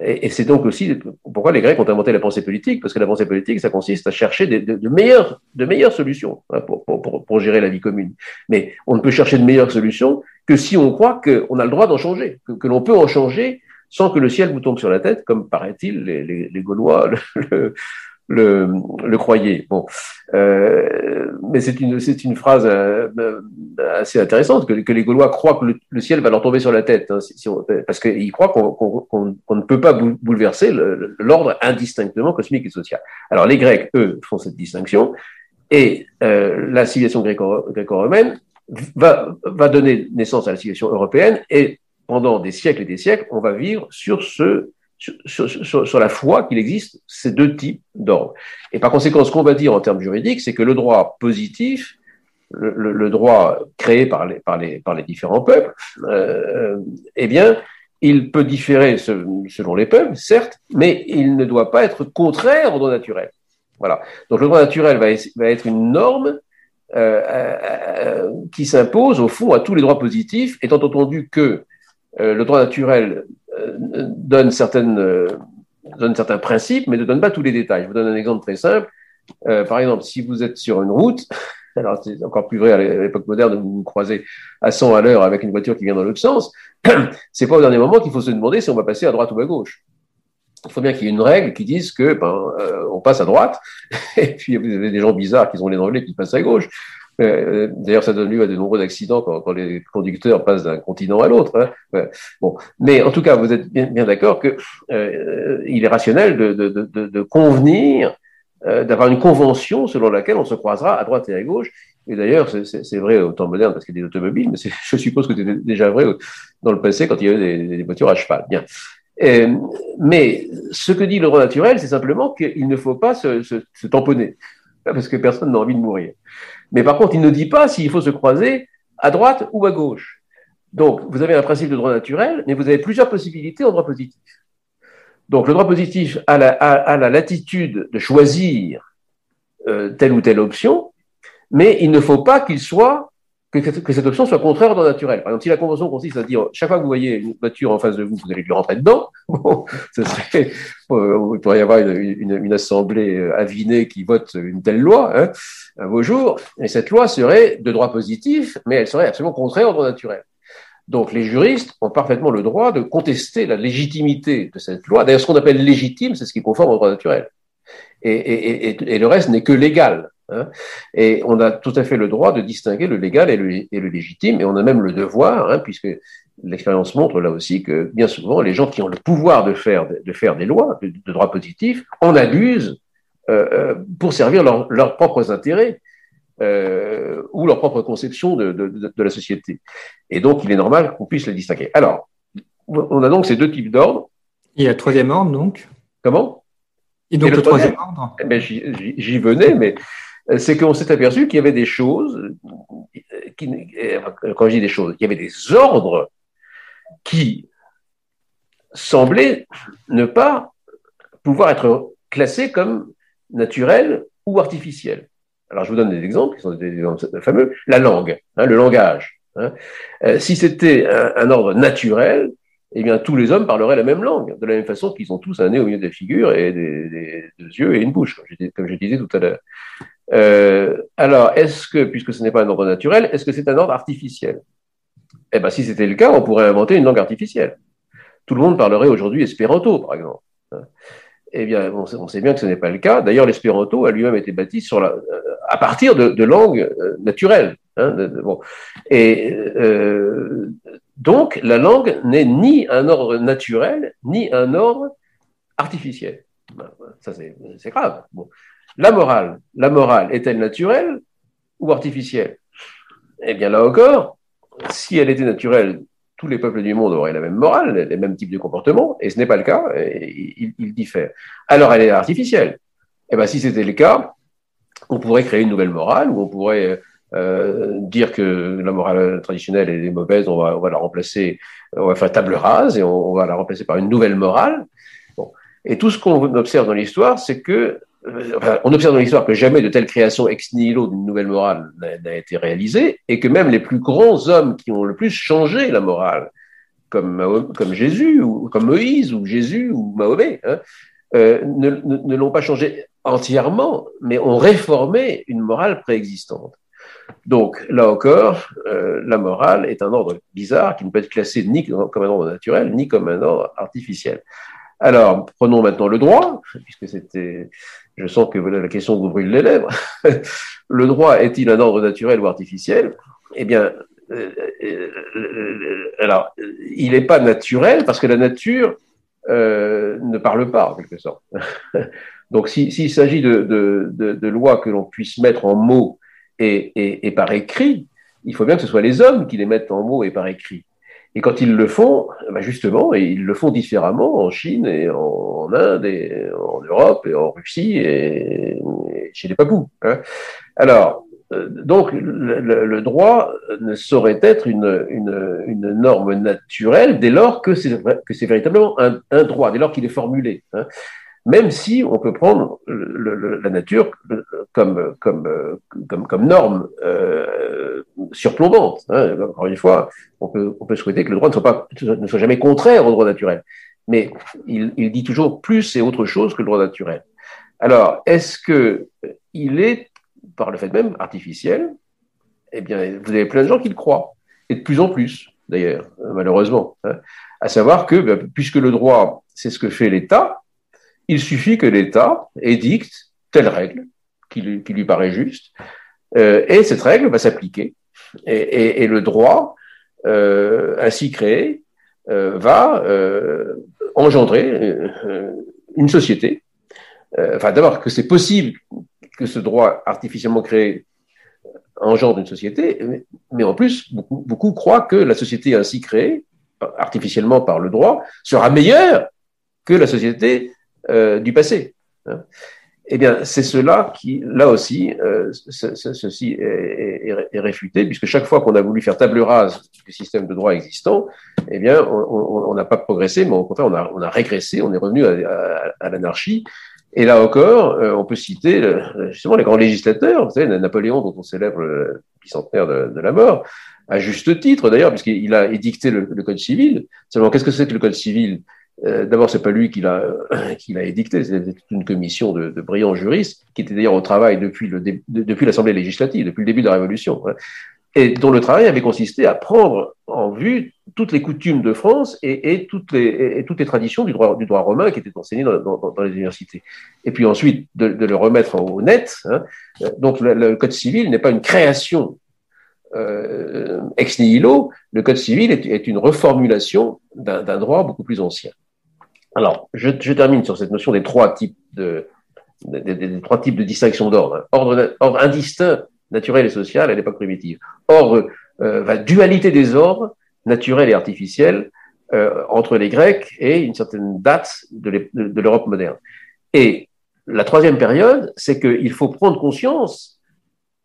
Et, c'est donc aussi pourquoi les Grecs ont inventé la pensée politique, parce que la pensée politique, ça consiste à chercher de, meilleures, de meilleures solutions hein, pour, pour, gérer la vie commune. Mais on ne peut chercher de meilleures solutions que si on croit qu'on a le droit d'en changer, que, l'on peut en changer sans que le ciel vous tombe sur la tête, comme paraît-il les, les, Gaulois le croyez. Bon, euh, mais c'est une c'est une phrase euh, assez intéressante que, les Gaulois croient que le, ciel va leur tomber sur la tête, hein, si, on, parce qu'ils croient qu'on qu'on ne peut pas bouleverser l'ordre indistinctement cosmique et social. Alors les Grecs, eux, font cette distinction, et euh, la civilisation gréco-romaine va va donner naissance à la civilisation européenne, et pendant des siècles et des siècles, on va vivre sur ce sur, la foi qu'il existe ces deux types d'ordre. Et par conséquent, ce qu'on va dire en termes juridiques, c'est que le droit positif, le, droit créé par les, différents peuples, euh, eh bien, il peut différer selon les peuples, certes, mais il ne doit pas être contraire au droit naturel. Voilà. Donc le droit naturel va, être une norme euh, euh, qui s'impose au fond à tous les droits positifs, étant entendu que le droit naturel donne, certaines, euh, donne certains principes, mais ne donne pas tous les détails. Je vous donne un exemple très simple. par exemple, si vous êtes sur une route, alors c'est encore plus vrai à l'époque moderne vous vous croisez à 100 à l'heure avec une voiture qui vient dans l'autre sens, c'est pas au dernier moment qu'il faut se demander si on va passer à droite ou à gauche. Il faut bien qu'il y ait une règle qui dise que ben, euh, on passe à droite, et puis vous avez des gens bizarres qui sont les Anglais qui passent à gauche. Euh, d'ailleurs, ça donne lieu à de nombreux accidents quand, les conducteurs passent d'un continent à l'autre. Hein. Bon, mais en tout cas, vous êtes bien, bien d'accord que euh, il est rationnel de, de, de, de convenir, euh, d'avoir une convention selon laquelle on se croisera à droite et à gauche. Et d'ailleurs, c'est vrai au temps moderne parce qu'il y a des automobiles, mais je suppose que c'était déjà vrai dans le passé quand il y avait des, des voitures à cheval. Bien. Euh, mais ce que dit le droit naturel, c'est simplement qu'il ne faut pas se, se, se tamponner, parce que personne n'a envie de mourir. Mais par contre, il ne dit pas s'il faut se croiser à droite ou à gauche. Donc, vous avez un principe de droit naturel, mais vous avez plusieurs possibilités en droit positif. Donc, le droit positif a la, latitude de choisir euh, telle ou telle option, mais il ne faut pas qu'il soit que, cette option soit contraire au droit naturel. Par exemple, si la convention consiste à dire chaque fois que vous voyez une voiture en face de vous, vous allez lui rentrer dedans, bon, serait, euh, il pourrait y avoir une, une, une, assemblée euh, avinée qui vote une telle loi hein, un beau jour, et cette loi serait de droit positif, mais elle serait absolument contraire au droit naturel. Donc les juristes ont parfaitement le droit de contester la légitimité de cette loi. D'ailleurs, ce qu'on appelle légitime, c'est ce qui est conforme au droit naturel. Et, et, et, et le reste n'est que légal. Hein. et on a tout à fait le droit de distinguer le légal et le, et le légitime, et on a même le devoir, hein, puisque l'expérience montre là aussi que bien souvent, les gens qui ont le pouvoir de faire, de faire des lois de, de droit positif en abusent euh, euh pour servir leur, leurs propres intérêts. Euh, ou leur propre conception de, de, de, la société. Et donc, il est normal qu'on puisse les distinguer. Alors, on a donc ces deux types d'ordres. Et le troisième ordre, donc Comment? Et donc, et le, le, troisième, ordre? Eh ben, J'y venais, mais c'est qu'on s'est aperçu qu'il y avait des choses, euh, euh, quand je dis des choses, il y avait des ordres qui semblaient ne pas pouvoir être classés comme naturels ou artificiels. Alors je vous donne des exemples qui sont des exemples fameux. La langue, hein, le langage. Hein. Euh, si c'était un, ordre naturel, eh bien tous les hommes parleraient la même langue, de la même façon qu'ils ont tous un nez au milieu de la figure et des, yeux et une bouche, comme je disais tout à l'heure. Euh, alors, est-ce que, puisque ce n'est pas un ordre naturel, est-ce que c'est un ordre artificiel? Eh bien, si c'était le cas, on pourrait inventer une langue artificielle. Tout le monde parlerait aujourd'hui espéranto, par exemple. Eh bien, on sait, bien que ce n'est pas le cas. D'ailleurs, l'espéranto a lui-même été bâti sur la, euh, à partir de, langues euh, naturelles. Hein. Et euh, donc, la langue n'est ni un ordre naturel, ni un ordre artificiel. Ça, c'est grave. La morale, la morale est-elle naturelle ou artificielle? Eh bien là encore, si elle était naturelle, tous les peuples du monde auraient la même morale, les mêmes types de comportements, et ce n'est pas le cas, ils, ils diffèrent. Alors elle est artificielle. Eh bien si c'était le cas, on pourrait créer une nouvelle morale, ou on pourrait euh, dire que la morale traditionnelle est mauvaise, on va, la remplacer, on va faire table rase et on, va la remplacer par une nouvelle morale. Et tout ce qu'on observe dans l'histoire, c'est que enfin, on observe dans l'histoire que jamais de telle création ex nihilo d'une nouvelle morale n'a été réalisée, et que même les plus grands hommes qui ont le plus changé la morale, comme, comme Jésus, ou comme Moïse, ou Jésus, ou Mahomet, hein, euh, ne l'ont pas changé entièrement, mais ont réformé une morale préexistante. Donc, là encore, euh, la morale est un ordre bizarre qui ne peut être classé ni comme un ordre naturel, ni comme un ordre artificiel. Alors, prenons maintenant le droit, puisque c'était je sens que la question vous brûle les lèvres. le droit est-il un ordre naturel ou artificiel? Eh bien, euh, euh, euh, alors, il n'est pas naturel parce que la nature ne parle pas, en quelque sorte. Donc, s'il si, s'agit de, lois que l'on puisse mettre en mots et par écrit, il faut bien que ce soit les hommes qui les mettent en mots et par écrit. Et quand ils le font, ben justement, et ils le font différemment en Chine et en Inde et en Europe et en Russie et, chez les Papous. Hein. Alors, euh, donc, le, le, droit ne saurait être une, une, une norme naturelle dès lors que c'est, que c'est véritablement un, un, droit, dès lors qu'il est formulé. Hein même si on peut prendre le, le, la nature comme, comme, comme, comme norme euh, surplombante. Hein. Encore une fois, on peut, on peut souhaiter que le droit ne soit, pas, ne soit jamais contraire au droit naturel. Mais il, il dit toujours plus et autre chose que le droit naturel. Alors, est-ce que il est par le fait même, artificiel, eh bien, vous avez plein de gens qui le croient, et de plus en plus, d'ailleurs, malheureusement. Hein. À savoir que, ben, puisque le droit, c'est ce que fait l'État, il suffit que l'État édicte telle règle qui lui, paraît juste, euh, et cette règle va s'appliquer. Et, le droit, euh, ainsi créé, euh, va engendrer une société. enfin, d'abord, que c'est possible que ce droit artificiellement créé engendre une société, mais, en plus, beaucoup, beaucoup croient que la société ainsi créée, artificiellement par le droit, sera meilleure que la société du passé. Hein. Eh bien, c'est cela qui, là aussi, euh, ceci est, réfuté, puisque chaque fois qu'on a voulu faire table rase du système de droit existant, eh bien, on n'a pas progressé, mais au contraire, on a, on a régressé, on est revenu à, l'anarchie. Et là encore, euh, on peut citer justement les grands législateurs, vous savez, Napoléon, dont on célèbre le bicentenaire de, de la mort, à juste titre d'ailleurs, puisqu'il a édicté le, le, Code civil. Seulement, qu'est-ce que c'est que le Code civil? Euh, D'abord, c'est pas lui qui l'a qui l'a édicté, c'était une commission de, de, brillants juristes qui était d'ailleurs au travail depuis le depuis l'Assemblée législative, depuis le début de la Révolution, hein, et dont le travail avait consisté à prendre en vue toutes les coutumes de France et, et toutes les et, toutes les traditions du droit du droit romain qui étaient enseignées dans, dans, dans les universités, et puis ensuite de, de le remettre au net. Hein. Donc le, le code civil n'est pas une création euh, ex nihilo, le Code civil est, est une reformulation d'un droit beaucoup plus ancien. Alors, je, termine sur cette notion des trois types de, des, distinction d'ordre. Ordre, indistinct, naturel et social à l'époque primitive. Ordre, euh, dualité des ordres, naturel et artificiel, euh, entre les Grecs et une certaine date de l'Europe moderne. Et la troisième période, c'est qu'il faut prendre conscience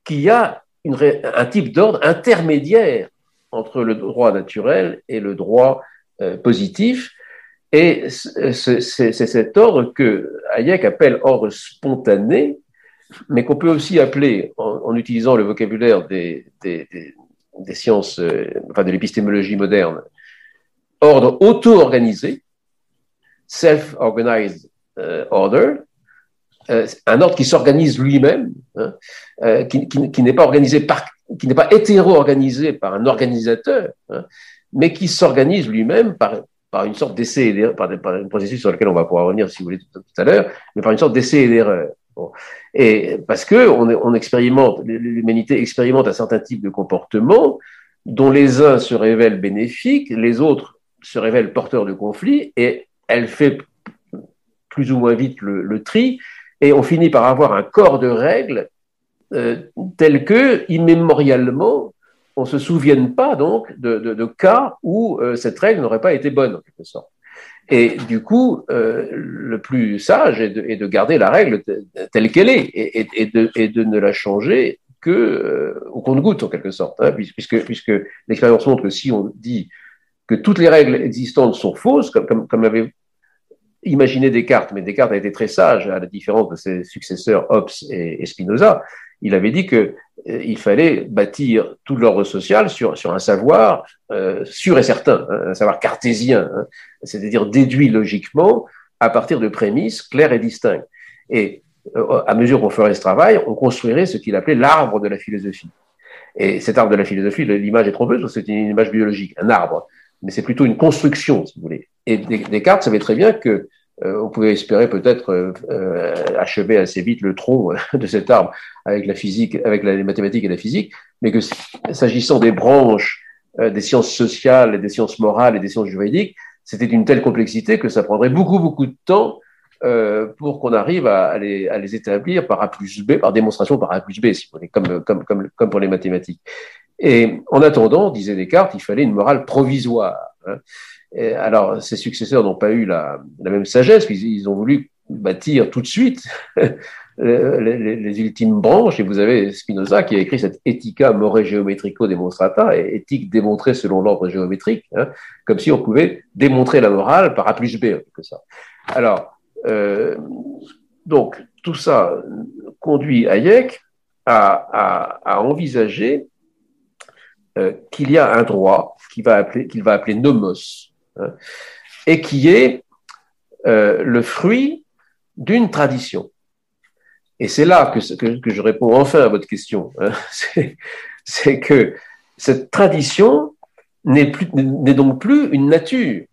qu'il y a un type d'ordre intermédiaire entre le droit naturel et le droit euh, positif, et c'est cet ordre que Hayek appelle ordre spontané, mais qu'on peut aussi appeler, en, utilisant le vocabulaire des, des, des, sciences, euh, enfin de l'épistémologie moderne, ordre auto-organisé, self-organized euh, order, euh, un ordre qui s'organise lui-même, hein, qui, qui, qui n'est pas organisé par, qui n'est pas hétéro-organisé par un organisateur, hein, mais qui s'organise lui-même par, par une sorte d'essai et d'erreur, par, un processus sur lequel on va pouvoir revenir si vous voulez tout, à l'heure, mais par une sorte d'essai et d'erreur. Et parce que on, expérimente, l'humanité expérimente un certain type de comportement dont les uns se révèlent bénéfiques, les autres se révèlent porteurs de conflits, et elle fait plus ou moins vite le, le tri, et on finit par avoir un corps de règles euh, tel que, immémorialement, on se souvienne pas donc de, cas où euh, cette règle n'aurait pas été bonne en quelque sorte. Et du coup, euh, le plus sage est de, garder la règle telle qu'elle est et, de, ne la changer que euh, au compte-goutte en quelque sorte, hein, puisque, l'expérience montre que si on dit que toutes les règles existantes sont fausses, comme, comme, comme avait imaginé Descartes, mais Descartes a été très sage à la différence de ses successeurs Hobbes et, et Spinoza, il avait dit que il fallait bâtir tout l'ordre social sur, sur un savoir euh, sûr et certain, hein, un savoir cartésien, hein, c'est-à-dire déduit logiquement à partir de prémices claires et distinctes. Et euh, à mesure qu'on ferait ce travail, on construirait ce qu'il appelait l'arbre de la philosophie. Et cet arbre de la philosophie, l'image est trompeuse, c'est une image biologique, un arbre, mais c'est plutôt une construction, si vous voulez. Et Descartes savait très bien que on pouvait espérer peut-être euh, euh, achever assez vite le tronc de cet arbre avec la physique, avec les mathématiques et la physique, mais que s'agissant des branches des sciences sociales, des sciences morales et des sciences juridiques, c'était d'une telle complexité que ça prendrait beaucoup beaucoup de temps pour qu'on arrive à, les, à, les, établir par A plus B, par démonstration par A plus B, si vous voulez, comme, comme, comme, comme pour les mathématiques. Et en attendant, disait Descartes, il fallait une morale provisoire. Hein alors, ses successeurs n'ont pas eu la, même sagesse, puisqu'ils ont voulu bâtir tout de suite les, ultimes branches. Et vous avez Spinoza qui a écrit cette Ethica more geometrico demonstrata, éthique démontrée selon l'ordre géométrique, hein, comme si on pouvait démontrer la morale par A plus B, en quelque sorte. Alors, euh, donc, tout ça conduit Hayek à, à, envisager euh, qu'il y a un droit qu'il va appeler, qu'il va appeler nomos, et qui est euh, le fruit d'une tradition. Et c'est là que, je réponds enfin à votre question. Hein. C'est que cette tradition n'est donc plus une nature,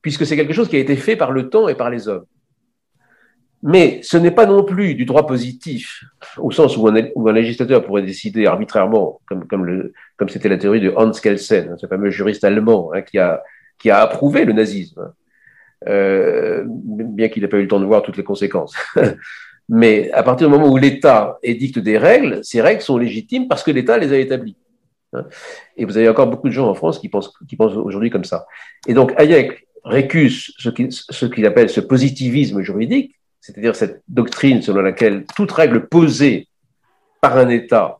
puisque c'est quelque chose qui a été fait par le temps et par les hommes. Mais ce n'est pas non plus du droit positif, au sens où un, législateur pourrait décider arbitrairement, comme, c'était la théorie de Hans Kelsen, ce fameux juriste allemand hein, qui, a, qui a approuvé le nazisme, euh, bien qu'il n'ait pas eu le temps de voir toutes les conséquences. Mais à partir du moment où l'État édicte des règles, ces règles sont légitimes parce que l'État les a établies. Hein. Et vous avez encore beaucoup de gens en France qui pensent, qui pensent aujourd'hui comme ça. Et donc Hayek récuse ce qu'il appelle ce positivisme juridique, c'est-à-dire cette doctrine selon laquelle toute règle posée par un État,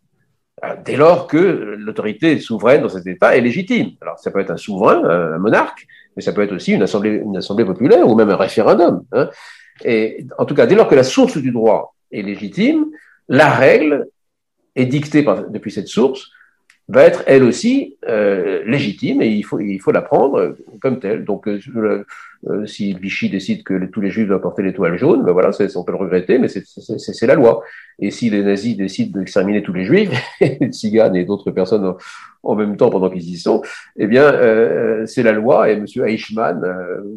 dès lors que l'autorité souveraine dans cet État est légitime. Alors ça peut être un souverain, un monarque, mais ça peut être aussi une assemblée, une assemblée populaire ou même un référendum. Hein. Et en tout cas, dès lors que la source du droit est légitime, la règle est dictée depuis cette source va être elle aussi euh, légitime et il faut, il faut la prendre comme telle. Donc, euh, euh, si Vichy décide que tous les juifs doivent porter l'étoile jaune, ben voilà, on peut le regretter, mais c'est la loi. Et si les nazis décident d'exterminer tous les juifs, Tziganes et d'autres personnes en, même temps pendant qu'ils y sont, eh bien, euh, c'est la loi et M. Eichmann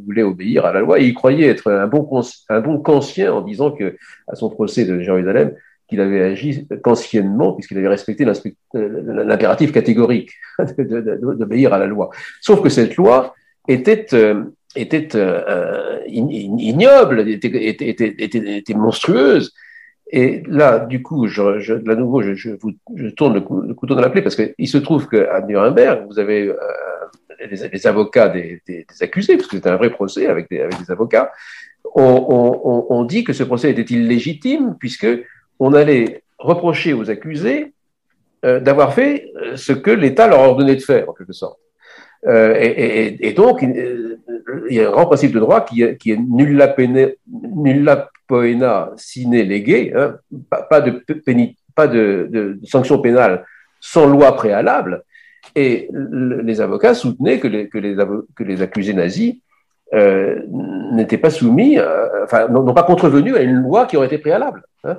voulait obéir à la loi et il croyait être un bon, un bon conscient en disant que, à son procès de Jérusalem, qu'il avait agi qu'anciennement, puisqu'il avait respecté euh, l'impératif catégorique d'obéir à la loi. Sauf que cette loi était, euh, était euh, ignoble, était, était, était, monstrueuse. Et là, du coup, je, je, là nouveau, je, je, vous, je tourne le, couteau dans la plaie parce qu'il se trouve qu'à Nuremberg, vous avez les, avocats des, des, accusés, parce que c'était un vrai procès avec des, avec des avocats. On, on, on, dit que ce procès était illégitime puisque on allait reprocher aux accusés euh, d'avoir fait euh, ce que l'État leur a ordonné de faire, en quelque sorte. Euh, et, donc, il, y a un grand principe de droit qui, est, nulla, poena sine lege, hein, pas, de, pas de, sanction pénale sans loi préalable. Et les avocats soutenaient que les, que les accusés nazis euh, n'étaient pas soumis, enfin, n'ont pas contrevenu à une loi qui aurait été préalable. Hein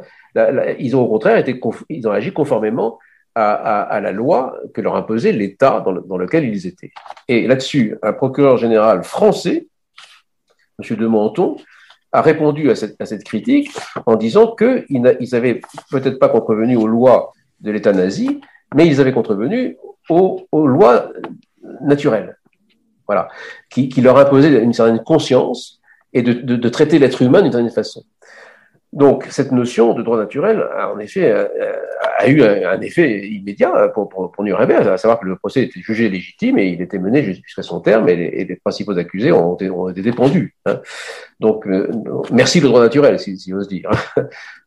ils ont au contraire été, ils ont agi conformément à, la loi que leur imposait l'État dans, lequel ils étaient. Et là-dessus, un procureur général français, M. de Menton, a répondu à cette, critique en disant qu'ils n'avaient peut-être pas contrevenu aux lois de l'État nazi, mais ils avaient contrevenu aux, lois naturelles, voilà, qui, leur imposaient une certaine conscience et de traiter l'être humain d'une certaine façon. Donc, cette notion de droit naturel a en effet euh, a, eu un, effet immédiat pour, pour, pour, Nuremberg, à savoir que le procès était jugé légitime et il était mené jusqu'à son terme et les, principaux accusés ont été, ont été dépendus. Hein. Donc, euh, merci le droit naturel, si, si j'ose dire.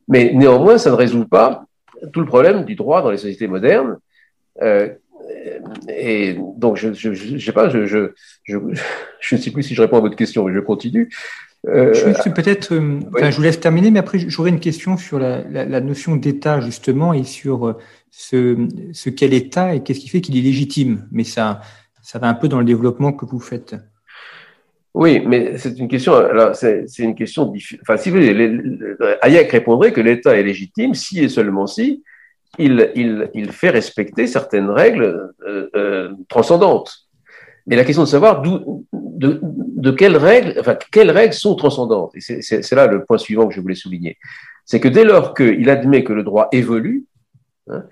Mais néanmoins, ça ne résout pas tout le problème du droit dans les sociétés modernes. Euh, et donc, je ne sais pas, je, je, je, je ne sais plus si je réponds à votre question, mais je continue. Euh, je peut-être, euh, je vous laisse terminer, mais après j'aurais une question sur la, notion d'État justement et sur euh, ce, ce qu'est l'État et qu'est-ce qui fait qu'il est légitime. Mais ça, ça va un peu dans le développement que vous faites. Oui, mais c'est une question. Alors, c'est, une question. Enfin, si vous voulez, Hayek répondrait que l'État est légitime si et seulement si il, il, il fait respecter certaines règles transcendantes. Mais la question de savoir d'où, de, de quelles règles, enfin, quelles règles sont transcendantes. Et c'est, là le point suivant que je voulais souligner. C'est que dès lors qu'il admet que le droit évolue, hein,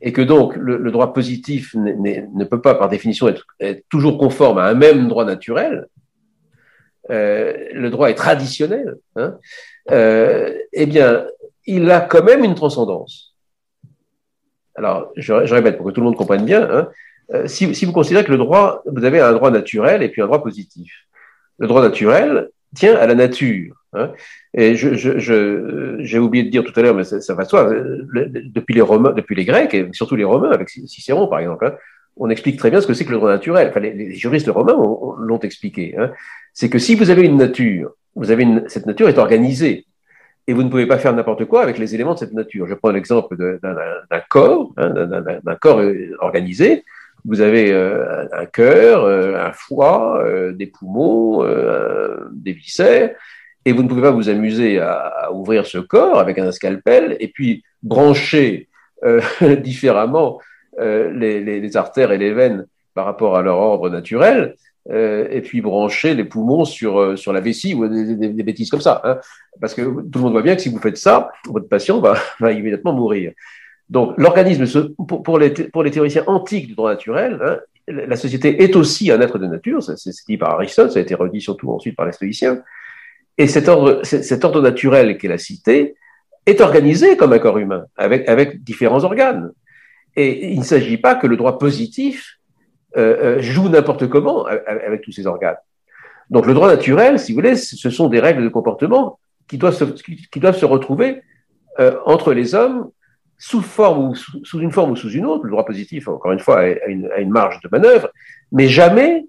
et que donc le, droit positif ne peut pas, par définition, être, toujours conforme à un même droit naturel, euh, le droit est traditionnel, hein, euh, eh bien, il a quand même une transcendance. Alors, je, je répète pour que tout le monde comprenne bien, hein, euh, si, si, vous considérez que le droit, vous avez un droit naturel et puis un droit positif. Le droit naturel tient à la nature. Hein, et je, je, je, j'ai oublié de dire tout à l'heure, mais ça, ça va soi. Depuis les Romains, depuis les Grecs et surtout les Romains avec Cicéron par exemple, hein, on explique très bien ce que c'est que le droit naturel. Enfin, les, les juristes romains l'ont expliqué. Hein. C'est que si vous avez une nature, vous avez une, cette nature est organisée et vous ne pouvez pas faire n'importe quoi avec les éléments de cette nature. Je prends l'exemple d'un corps, hein, d'un corps euh, organisé. Vous avez euh, un cœur, euh, un foie, des poumons, des viscères, Et vous ne pouvez pas vous amuser à, ouvrir ce corps avec un scalpel et puis brancher différemment les, artères et les veines par rapport à leur ordre naturel, euh, et puis brancher les poumons sur, euh, sur la vessie ou des, des, bêtises comme ça. Hein. Parce que tout le monde voit bien que si vous faites ça, votre patient va, va immédiatement mourir. Donc l'organisme, pour, pour, les, pour les théoriciens antiques du droit naturel, hein, la société est aussi un être de nature, c'est dit par Aristote, ça a été redit surtout ensuite par les stoïciens, et cet ordre, cet ordre naturel qu'est la cité est organisé comme un corps humain, avec, avec différents organes. Et il ne s'agit pas que le droit positif euh, euh joue n'importe comment avec, tous ces organes. Donc le droit naturel, si vous voulez, ce sont des règles de comportement qui doivent se, qui doivent se retrouver euh, entre les hommes sous, forme ou sous, une forme ou sous une autre. Le droit positif, encore une fois, a une, a une marge de manœuvre, mais jamais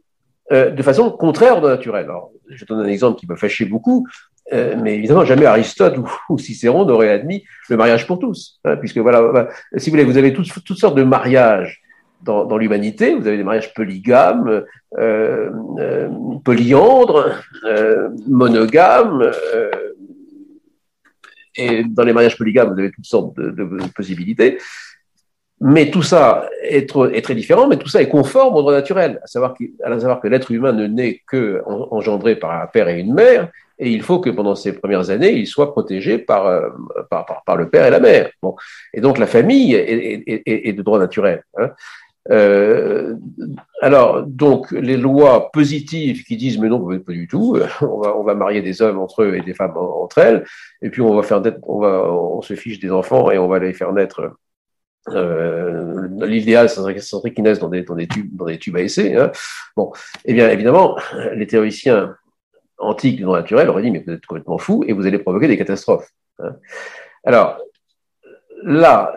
euh, de façon contraire au naturel. Alors, je donne un exemple qui me fâchait beaucoup, euh, mais évidemment, jamais Aristote ou, Cicéron n'aurait admis le mariage pour tous, hein, puisque voilà, si vous voulez, vous avez toutes, toutes sortes de mariages dans, l'humanité. Vous avez des mariages polygames, euh, euh polyandres, euh, monogames. et dans les mariages polygames, vous avez toutes sortes de, possibilités. Mais tout ça est, très différent, mais tout ça est conforme au droit naturel, à savoir, que l'être humain ne naît que engendré par un père et une mère, et il faut que pendant ces premières années, il soit protégé par, le père et la mère. Bon. Et donc la famille est de droit naturel. Hein. Euh, alors, donc, les lois positives qui disent mais non, pas du tout, on va, on va marier des hommes entre eux et des femmes entre elles, et puis on va faire, on va, on se fiche des enfants et on va les faire naître euh, L'idéal, c'est qu'ils naissent dans des, dans, des tubes, dans des tubes à essai. Hein. Bon, eh bien, évidemment, les théoriciens antiques du droit naturel auraient dit, mais vous êtes complètement fou et vous allez provoquer des catastrophes. Hein. Alors, là,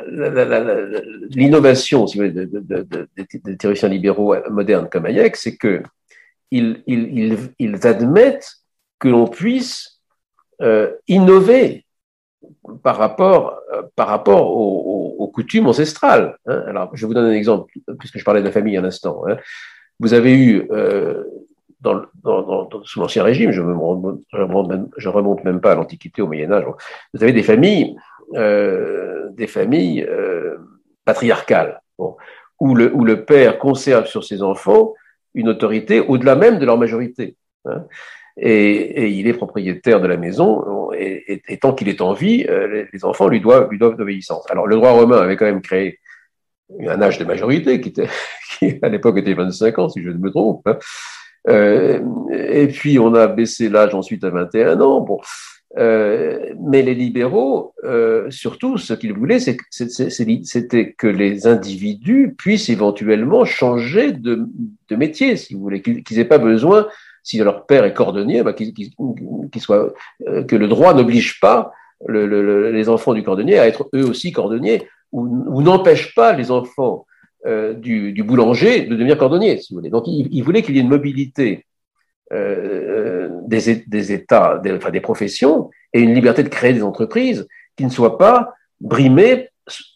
l'innovation, des théoriciens libéraux modernes comme Hayek, c'est que ils, admettent que l'on puisse euh, innover par rapport, euh, par rapport aux, coutumes ancestrales. Hein. Alors, je vous donne un exemple, puisque je parlais de la famille un instant. Hein. Vous avez eu, euh, dans, dans, dans, sous l'Ancien Régime, je ne remonte, même, je remonte même pas à l'Antiquité, au Moyen Âge, vous avez des familles, euh, des familles euh, patriarcales, où, le, où le père conserve sur ses enfants une autorité au-delà même de leur majorité. Hein et, et, il est propriétaire de la maison, et, et, tant qu'il est en vie, euh, les, enfants lui doivent, lui doivent. Alors le droit romain avait quand même créé un âge de majorité qui, était, qui à l'époque était 25 ans, si je ne me trompe. Hein. Euh, et puis on a baissé l'âge ensuite à 21 ans. Bon. Euh, mais les libéraux, euh, surtout, ce qu'ils voulaient, c'était que les individus puissent éventuellement changer de, de métier, si vous voulez, qu'ils n'aient pas besoin si leur père est cordonnier, bah, soit, euh, que le droit n'oblige pas les enfants du cordonnier à être eux aussi cordonniers, ou, n'empêche pas les enfants euh, du, boulanger de devenir cordonnier, si vous voulez. Donc, il, voulait qu'il y ait une mobilité euh, des, des, États, des, enfin, des professions, et une liberté de créer des entreprises qui ne soient pas brimées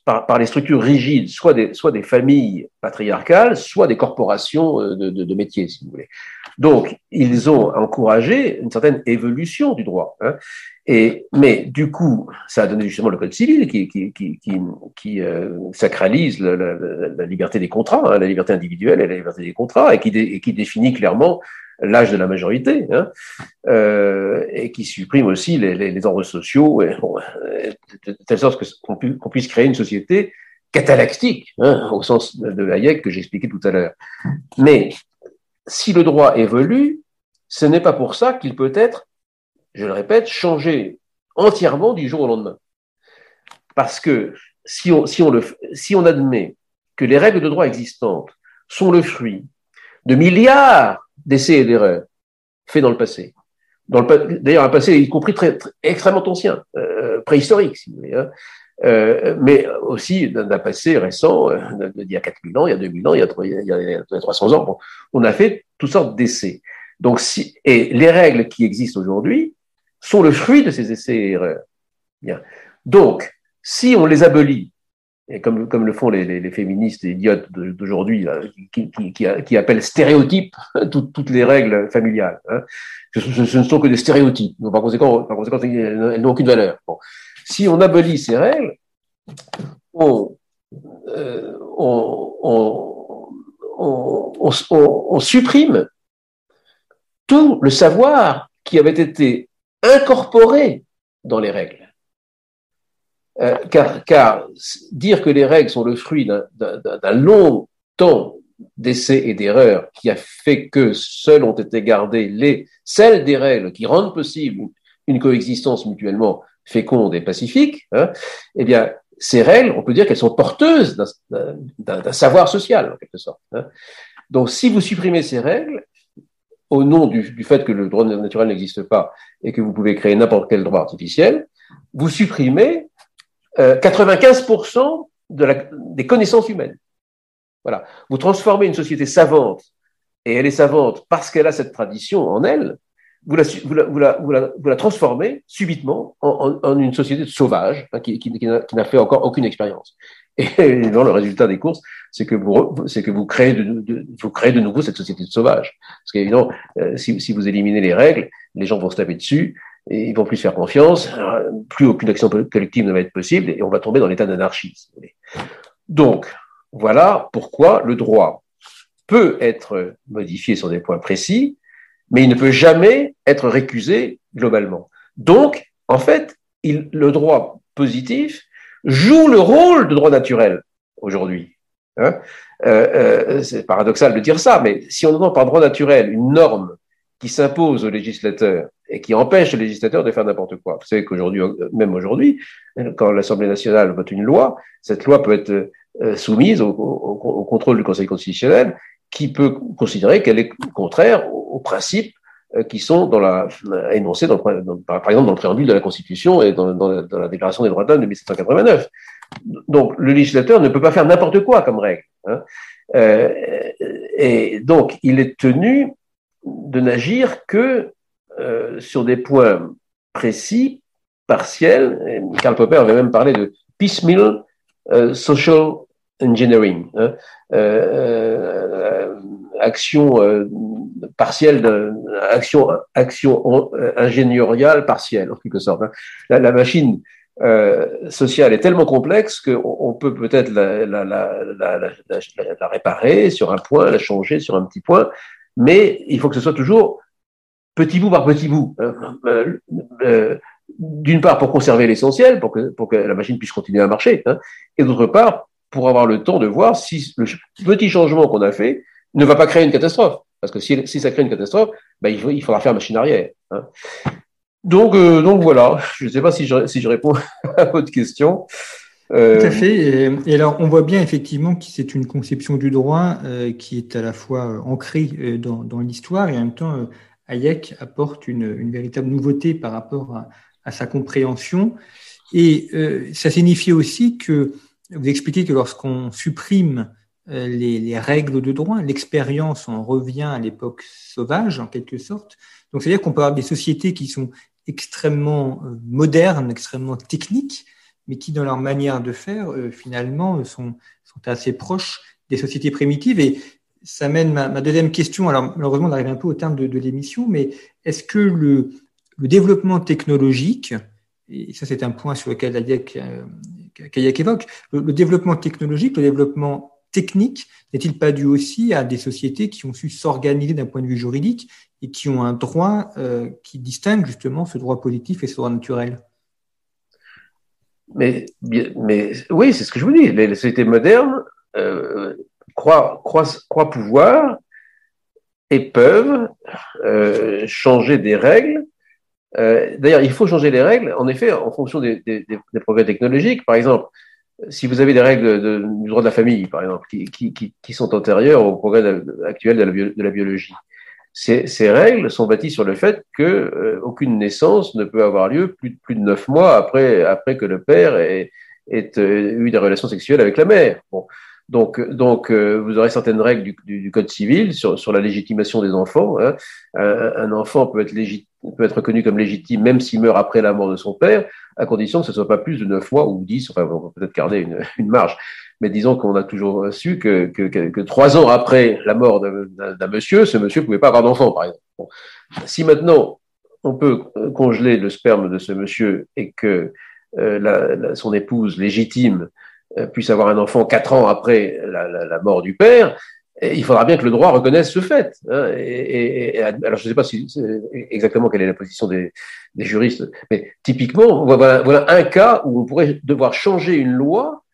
par, par, les structures rigides, soit des, soit des familles patriarcales, soit des corporations de, de, de métiers, si vous voulez. Donc, ils ont encouragé une certaine évolution du droit. Hein. Et, mais du coup, ça a donné justement le code civil qui, qui, qui, qui, euh, sacralise la, la, la, liberté des contrats, hein, la liberté individuelle et la liberté des contrats, et qui, définit clairement l'âge de la majorité, hein, euh, et qui supprime aussi les, les, les ordres sociaux, et, bon, de telle sorte qu'on qu'on puisse créer une société catalactique, hein, au sens de Hayek que j'expliquais tout à l'heure. Mais si le droit évolue, ce n'est pas pour ça qu'il peut être, je le répète, changé entièrement du jour au lendemain. Parce que si on, admet que les règles de droit existantes sont le fruit de milliards d'essais et d'erreurs faits dans le passé, d'ailleurs un passé y compris très, extrêmement ancien, euh, préhistorique si vous voulez, hein, euh, mais aussi d'un passé récent, euh, d'il y a 4000 ans, il y a 2000 ans, il y a, il y a, 300 ans. Bon, on a fait toutes sortes d'essais. Donc, si, et les règles qui existent aujourd'hui sont le fruit de ces essais et erreurs. Bien. Donc, si on les abolit, et comme, comme le font les, les, les féministes idiotes d'aujourd'hui, qui, qui, qui, qui, appellent stéréotypes toutes, toutes les règles familiales. Hein. Ce, ce, ne sont que des stéréotypes. Donc, par conséquent, par conséquent elles n'ont aucune valeur. Bon. Si on abolit ces règles, on, euh, on, supprime tout le savoir qui avait été incorporé dans les règles. Euh, car, car, dire que les règles sont le fruit d'un long temps d'essais et d'erreurs qui a fait que seules ont été gardées les, celles des règles qui rendent possible une coexistence mutuellement féconde et pacifique, hein, eh bien, ces règles, on peut dire qu'elles sont porteuses d'un savoir social, en quelque sorte. Hein. Donc, si vous supprimez ces règles, au nom du, du fait que le droit naturel n'existe pas et que vous pouvez créer n'importe quel droit artificiel, vous supprimez 95% euh, de la, des connaissances humaines. Voilà. Vous transformez une société savante, et elle est savante parce qu'elle a cette tradition en elle, vous la, vous la, vous la, vous la, vous la transformez subitement en, en, en, une société sauvage hein, qui, qui, qui n'a fait encore aucune expérience. Et évidemment, le résultat des courses, c'est que vous, que vous créez de, de, vous créez de nouveau cette société de sauvage. Parce qu'évidemment, euh, si, si, vous éliminez les règles, les gens vont se taper dessus et ils vont plus faire confiance, plus aucune action collective ne va être possible et on va tomber dans l'état d'anarchie. Donc, voilà pourquoi le droit peut être modifié sur des points précis, mais il ne peut jamais être récusé globalement. Donc, en fait, il, le droit positif joue le rôle de droit naturel aujourd'hui. Hein euh, euh, c'est paradoxal de dire ça, mais si on entend par droit naturel une norme qui s'impose au législateur et qui empêche le législateur de faire n'importe quoi. Vous savez qu'aujourd'hui, même aujourd'hui, quand l'Assemblée nationale vote une loi, cette loi peut être euh, soumise au, au, contrôle du Conseil constitutionnel, qui peut considérer qu'elle est contraire aux, principes euh, qui sont dans la, énoncés, dans, par exemple, dans le préambule de la Constitution et dans, dans, la, dans la, Déclaration des droits de l'homme de 1789. Donc, le législateur ne peut pas faire n'importe quoi comme règle. Hein. Euh, et donc, il est tenu de n'agir que euh, sur des points précis, partiels. Karl Popper avait même parlé de piecemeal euh, social engineering, hein, euh, action partielle, action, action ingénieriale partielle, en quelque sorte. Hein. La, machine sociale est tellement complexe qu'on on peut peut-être la, la, la, réparer sur un point, la changer sur un petit point, mais il faut que ce soit toujours petit bout par petit bout. Euh, euh, euh, d'une part, pour conserver l'essentiel, pour que, pour que la machine puisse continuer à marcher, hein, et d'autre part, pour avoir le temps de voir si le petit changement qu'on a fait ne va pas créer une catastrophe. Parce que si, ça crée une catastrophe, ben, il, faudra faire machine arrière. Hein. Donc, donc voilà, je ne sais pas si je, réponds à votre question. Euh... Tout à fait. Et, alors, on voit bien effectivement que c'est une conception du droit euh, qui est à la fois ancrée dans, l'histoire et en même temps Hayek apporte une, véritable nouveauté par rapport à, sa compréhension. Et euh, ça signifie aussi que vous expliquez que lorsqu'on supprime euh, les, les, règles de droit, l'expérience en revient à l'époque sauvage en quelque sorte. Donc c'est-à-dire qu'on peut avoir des sociétés qui sont extrêmement euh, modernes, extrêmement techniques, mais qui dans leur manière de faire finalement sont, sont assez proches des sociétés primitives. Et ça mène ma, ma, deuxième question. Alors, malheureusement, on arrive un peu au terme de, de l'émission, mais est-ce que le, le, développement technologique, et ça c'est un point sur lequel Hayek, euh, évoque, le, développement technologique, le développement technique, n'est-il pas dû aussi à des sociétés qui ont su s'organiser d'un point de vue juridique et qui ont un droit euh, qui distingue justement ce droit positif et ce droit naturel? Mais, oui, c'est ce que je vous dis. Les, sociétés modernes euh, croient pouvoir et peuvent euh, changer des règles. Euh, D'ailleurs, il faut changer les règles, en effet, en fonction des, progrès technologiques. Par exemple, si vous avez des règles de, du droit de la famille, par exemple, qui, sont antérieures au progrès actuel de la, biologie, ces, règles sont bâties sur le fait que euh, aucune naissance ne peut avoir lieu plus, de neuf mois après, après que le père ait, euh, eu des relations sexuelles avec la mère. Donc, donc euh, vous aurez certaines règles du, du, code civil sur, sur, la légitimation des enfants. Hein. Un, enfant peut être, peut être reconnu comme légitime même s'il meurt après la mort de son père, à condition que ce soit pas plus de neuf mois ou dix. Enfin, on peut peut-être garder une, une, marge. Mais disons qu'on a toujours su que, que, que, trois ans après la mort d'un monsieur, ce monsieur pouvait pas avoir d'enfant, par exemple. Si maintenant on peut congeler le sperme de ce monsieur et que euh, la, son épouse légitime euh, puisse avoir un enfant quatre ans après la, mort du père, il faudra bien que le droit reconnaisse ce fait. Hein, et, alors, je ne sais pas si, exactement quelle est la position des, juristes, mais typiquement, voilà, voilà, un cas où on pourrait devoir changer une loi,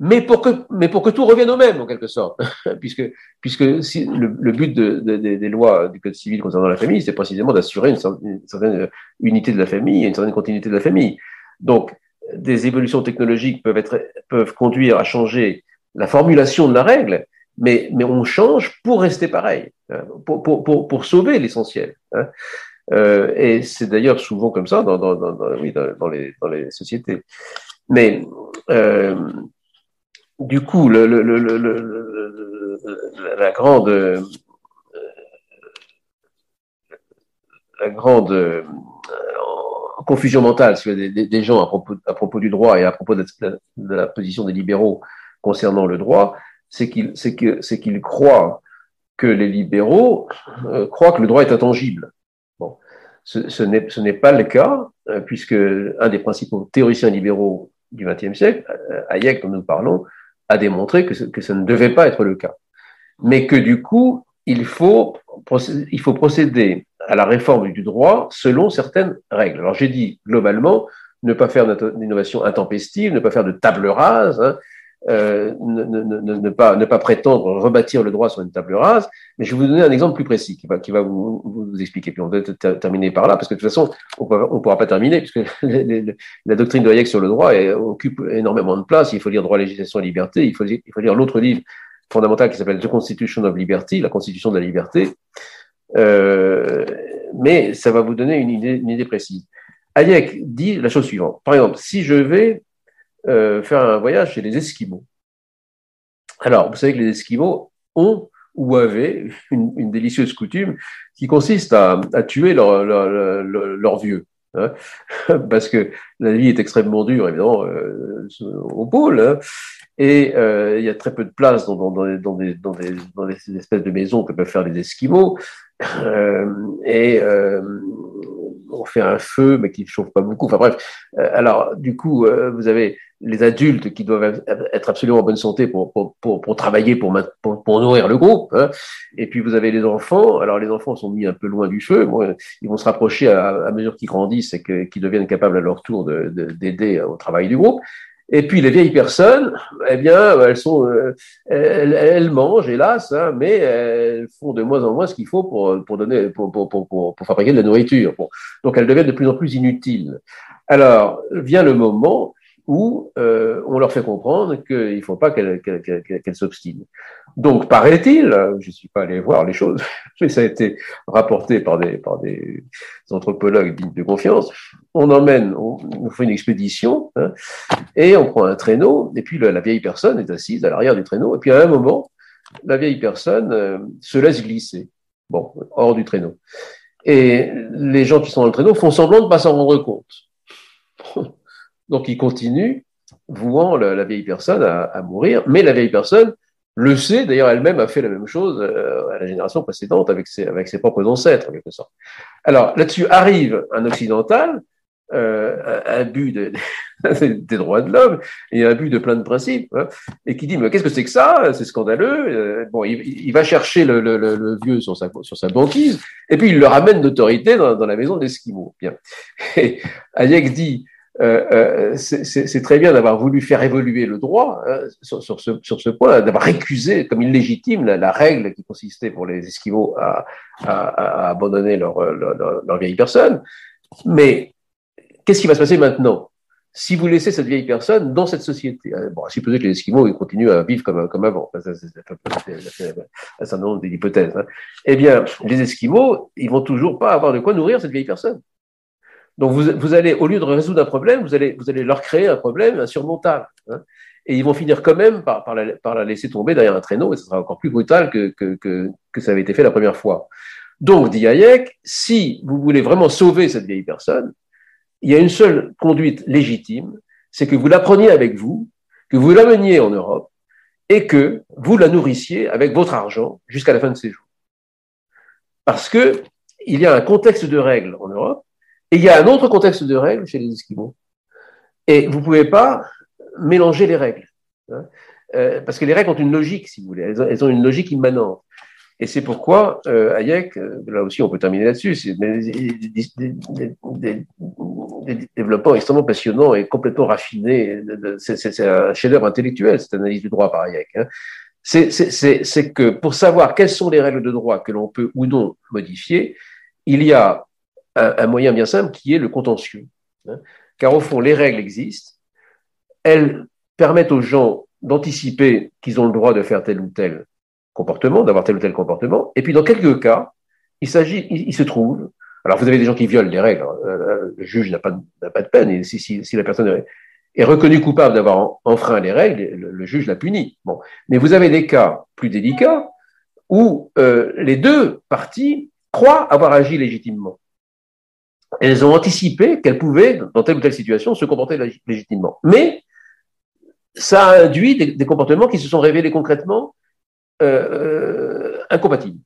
mais pour que, mais pour que tout revienne au même, en quelque sorte. puisque, puisque si, le, but de, des lois du Code civil concernant la famille, c'est précisément d'assurer une, une, certaine unité de la famille et une certaine continuité de la famille. Donc, des évolutions technologiques peuvent, être, peuvent conduire à changer la formulation de la règle, mais, mais on change pour rester pareil, hein, pour, pour, pour, pour sauver l'essentiel. Hein. Euh, et c'est d'ailleurs souvent comme ça dans, dans, dans, dans, les, dans les sociétés. Mais euh, du coup, le, le, le, la grande euh, la grande confusion mentale des, des, gens à propos, du droit et à propos de, la position des libéraux concernant le droit, c'est qu'ils croient que les libéraux euh, croient que le droit est intangible. Bon, ce, n'est pas le cas euh, puisque un des principaux théoriciens libéraux du XXe siècle, euh, Hayek dont nous parlons, a démontré que, ça ne devait pas être le cas, mais que du coup il faut procéder à la réforme du droit selon certaines règles. Alors j'ai dit globalement, ne pas faire d'innovation intempestive, ne pas faire de table rase, hein, euh, ne, ne, ne, pas, ne pas prétendre rebâtir le droit sur une table rase, mais je vais vous donner un exemple plus précis qui va, qui va vous, vous expliquer. Puis on va terminer par là, parce que de toute façon, on ne pourra pas terminer, puisque la doctrine de Hayek sur le droit occupe énormément de place. Il faut lire droit, législation et liberté, il faut, il faut lire l'autre livre fondamental qui s'appelle The Constitution of Liberty, la Constitution de la liberté, euh, mais ça va vous donner une idée, une idée précise. Hayek dit la chose suivante. Par exemple, si je vais euh, faire un voyage chez les Esquimaux, alors vous savez que les Esquimaux ont ou avaient une, une délicieuse coutume qui consiste à, à tuer leurs leur, leur, vieux. Hein, parce que la vie est extrêmement dure, évidemment, euh, au pôle. Hein, et euh, il y a très peu de place dans, dans, dans, dans, dans des espèces de maisons que peuvent faire les Esquimaux. Euh, et euh, on fait un feu, mais qui ne chauffe pas beaucoup. Enfin bref, euh, alors du coup, vous avez les adultes qui doivent être absolument en bonne santé pour, pour, pour, travailler, pour, pour, nourrir le groupe. Hein. Et puis vous avez les enfants. Alors les enfants sont mis un peu loin du feu. Bon, ils vont se rapprocher à, mesure qu'ils grandissent et qu'ils deviennent capables à leur tour d'aider de, au travail du groupe. Et puis les vieilles personnes, eh bien, elles sont, euh, elles, mangent, hélas, hein, mais elles font de moins en moins ce qu'il faut pour pour donner, pour pour, pour, pour, fabriquer de la nourriture. Donc elles deviennent de plus en plus inutiles. Alors vient le moment où euh, on leur fait comprendre qu'il ne faut pas qu'elles qu qu s'obstinent. Donc, paraît-il, je ne suis pas allé voir les choses, mais ça a été rapporté par des, par des anthropologues dignes de confiance, on emmène, on, fait une expédition, hein, et on prend un traîneau, et puis la, vieille personne est assise à l'arrière du traîneau, et puis à un moment, la vieille personne euh, se laisse glisser, bon, hors du traîneau. Et les gens qui sont dans le traîneau font semblant de ne pas s'en rendre compte. Donc il continue, vouant la, vieille personne à, à, mourir, mais la vieille personne le sait, d'ailleurs elle-même a fait la même chose euh, à la génération précédente avec ses, avec ses propres ancêtres, en quelque sorte. Alors là-dessus arrive un occidental, euh, but de, des droits de l'homme et but de plein de principes, hein, et qui dit mais qu'est-ce que c'est que ça? C'est scandaleux. Euh, bon, il, va chercher le, le, le, vieux sur sa sur sa banquise, et puis il le ramène d'autorité dans, dans, la maison d'Esquimaux. Bien. Et Hayek dit euh, euh c'est très bien d'avoir voulu faire évoluer le droit hein, sur, sur, ce, sur, ce, point, d'avoir récusé comme illégitime la, la, règle qui consistait pour les Esquimaux à, à, à abandonner leur, leur, vieille personne. Mais qu'est-ce qui va se passer maintenant? Si vous laissez cette vieille personne dans cette société hein, Bon, à que les Esquimaux ils continuent à vivre comme, avant, c'est un certain nombre d'hypothèses. Hein. Eh bien, les Esquimaux, ils vont toujours pas avoir de quoi nourrir cette vieille personne. Donc vous, allez, au lieu de résoudre un problème, vous allez, vous allez leur créer un problème insurmontable. Hein. et ils vont finir quand même par, par, la, par la laisser tomber derrière un traîneau, et ce sera encore plus brutal que, que, que, que ça avait été fait la première fois. Donc, dit Hayek, si vous voulez vraiment sauver cette vieille personne, il y a une seule conduite légitime, c'est que vous la preniez avec vous, que vous l'ameniez en Europe, et que vous la nourrissiez avec votre argent jusqu'à la fin de ses jours. Parce que il y a un contexte de règles en Europe, et il y a un autre contexte de règles chez les Esquimaux. Et vous ne pouvez pas mélanger les règles. Hein. Euh, parce que les règles ont une logique, si vous voulez. Elles ont, une logique immanente. Et c'est pourquoi euh, Hayek, euh, là aussi on peut terminer là-dessus, c'est des, des, développements extrêmement passionnants et complètement raffinés. C'est un chef-d'œuvre intellectuel, cette analyse du droit par Hayek. Hein. C'est que pour savoir quelles sont les règles de droit que l'on peut ou non modifier, il y a un, un, moyen bien simple qui est le contentieux. Hein. Car au fond, les règles existent, elles permettent aux gens d'anticiper qu'ils ont le droit de faire tel ou tel comportement, d'avoir tel ou tel comportement. Et puis, dans quelques cas, il s'agit, il, se trouve, alors vous avez des gens qui violent des règles, hein. euh, le juge n'a pas, pas, de peine, et si, si, si la personne est, reconnue coupable d'avoir enfreint les règles, le, juge la punit. Bon. Mais vous avez des cas plus délicats où euh, les deux parties croient avoir agi légitimement. Elles ont anticipé qu'elles pouvaient, dans telle ou telle situation, se comporter légitimement. Mais ça a induit des comportements qui se sont révélés concrètement euh, incompatibles.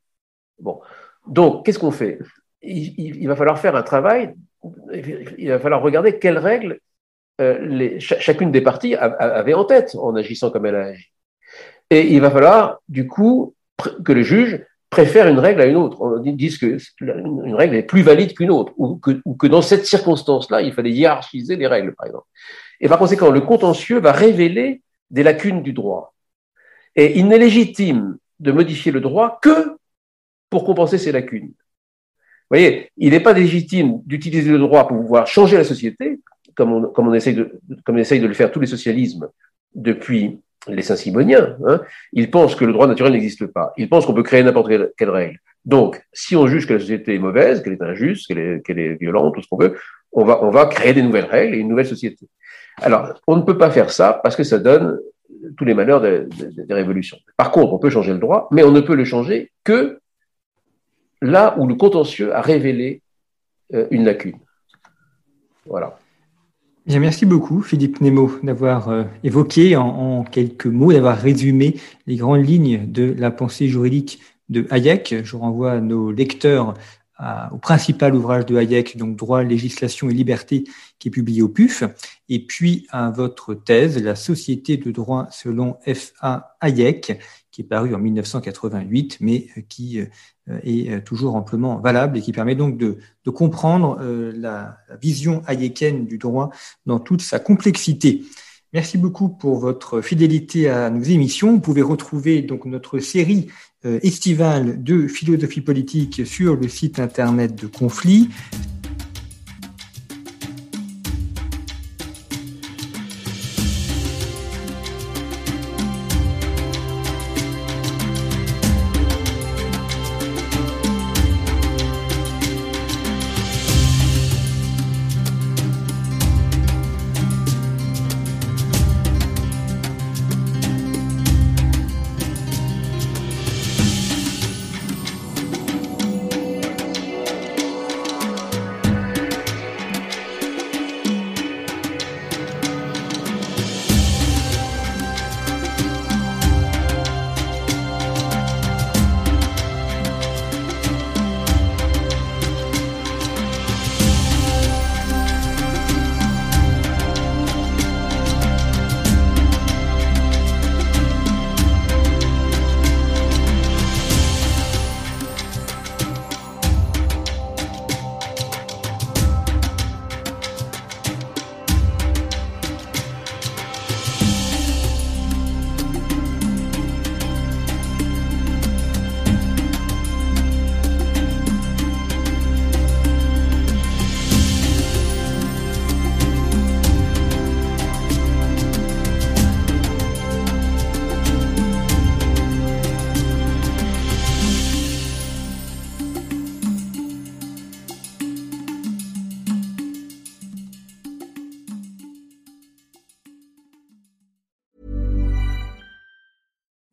Bon. Donc, qu'est-ce qu'on fait? Il, va falloir faire un travail, il va falloir regarder quelles règles euh, chacune des parties avait en tête en agissant comme elle a agi. Et il va falloir, du coup, que le juge préfère une règle à une autre. On dit que une règle est plus valide qu'une autre, ou que, ou que dans cette circonstance-là, il fallait hiérarchiser les règles, par exemple. Et par conséquent, le contentieux va révéler des lacunes du droit. Et il n'est légitime de modifier le droit que pour compenser ces lacunes. Vous voyez, il n'est pas légitime d'utiliser le droit pour pouvoir changer la société, comme on, comme essaye, de, le faire tous les socialismes depuis les Saint-Simoniens. Hein. Ils pensent que le droit naturel n'existe pas. Ils pensent qu'on peut créer n'importe quelle, règle. Donc, si on juge que la société est mauvaise, qu'elle est injuste, qu'elle est, qu'elle est violente, tout ce qu'on veut, on va, on va créer des nouvelles règles et une nouvelle société. Alors, on ne peut pas faire ça parce que ça donne tous les malheurs des, révolutions. Par contre, on peut changer le droit, mais on ne peut le changer que là où le contentieux a révélé euh, une lacune. Voilà. Merci beaucoup, Philippe Nemo, d'avoir euh, évoqué en, en, quelques mots, d'avoir résumé les grandes lignes de la pensée juridique de Hayek. Je renvoie nos lecteurs au principal ouvrage de Hayek, donc Droit, législation et liberté, qui est publié au PUF, et puis à votre thèse, La société de droit selon F.A. Hayek, qui est paru en 1988, mais qui euh, est toujours amplement valable et qui permet donc de, de comprendre euh, la, la vision hayekienne du droit dans toute sa complexité. Merci beaucoup pour votre fidélité à nos émissions. Vous pouvez retrouver donc notre série euh, estivale de philosophie politique sur le site internet de Conflit.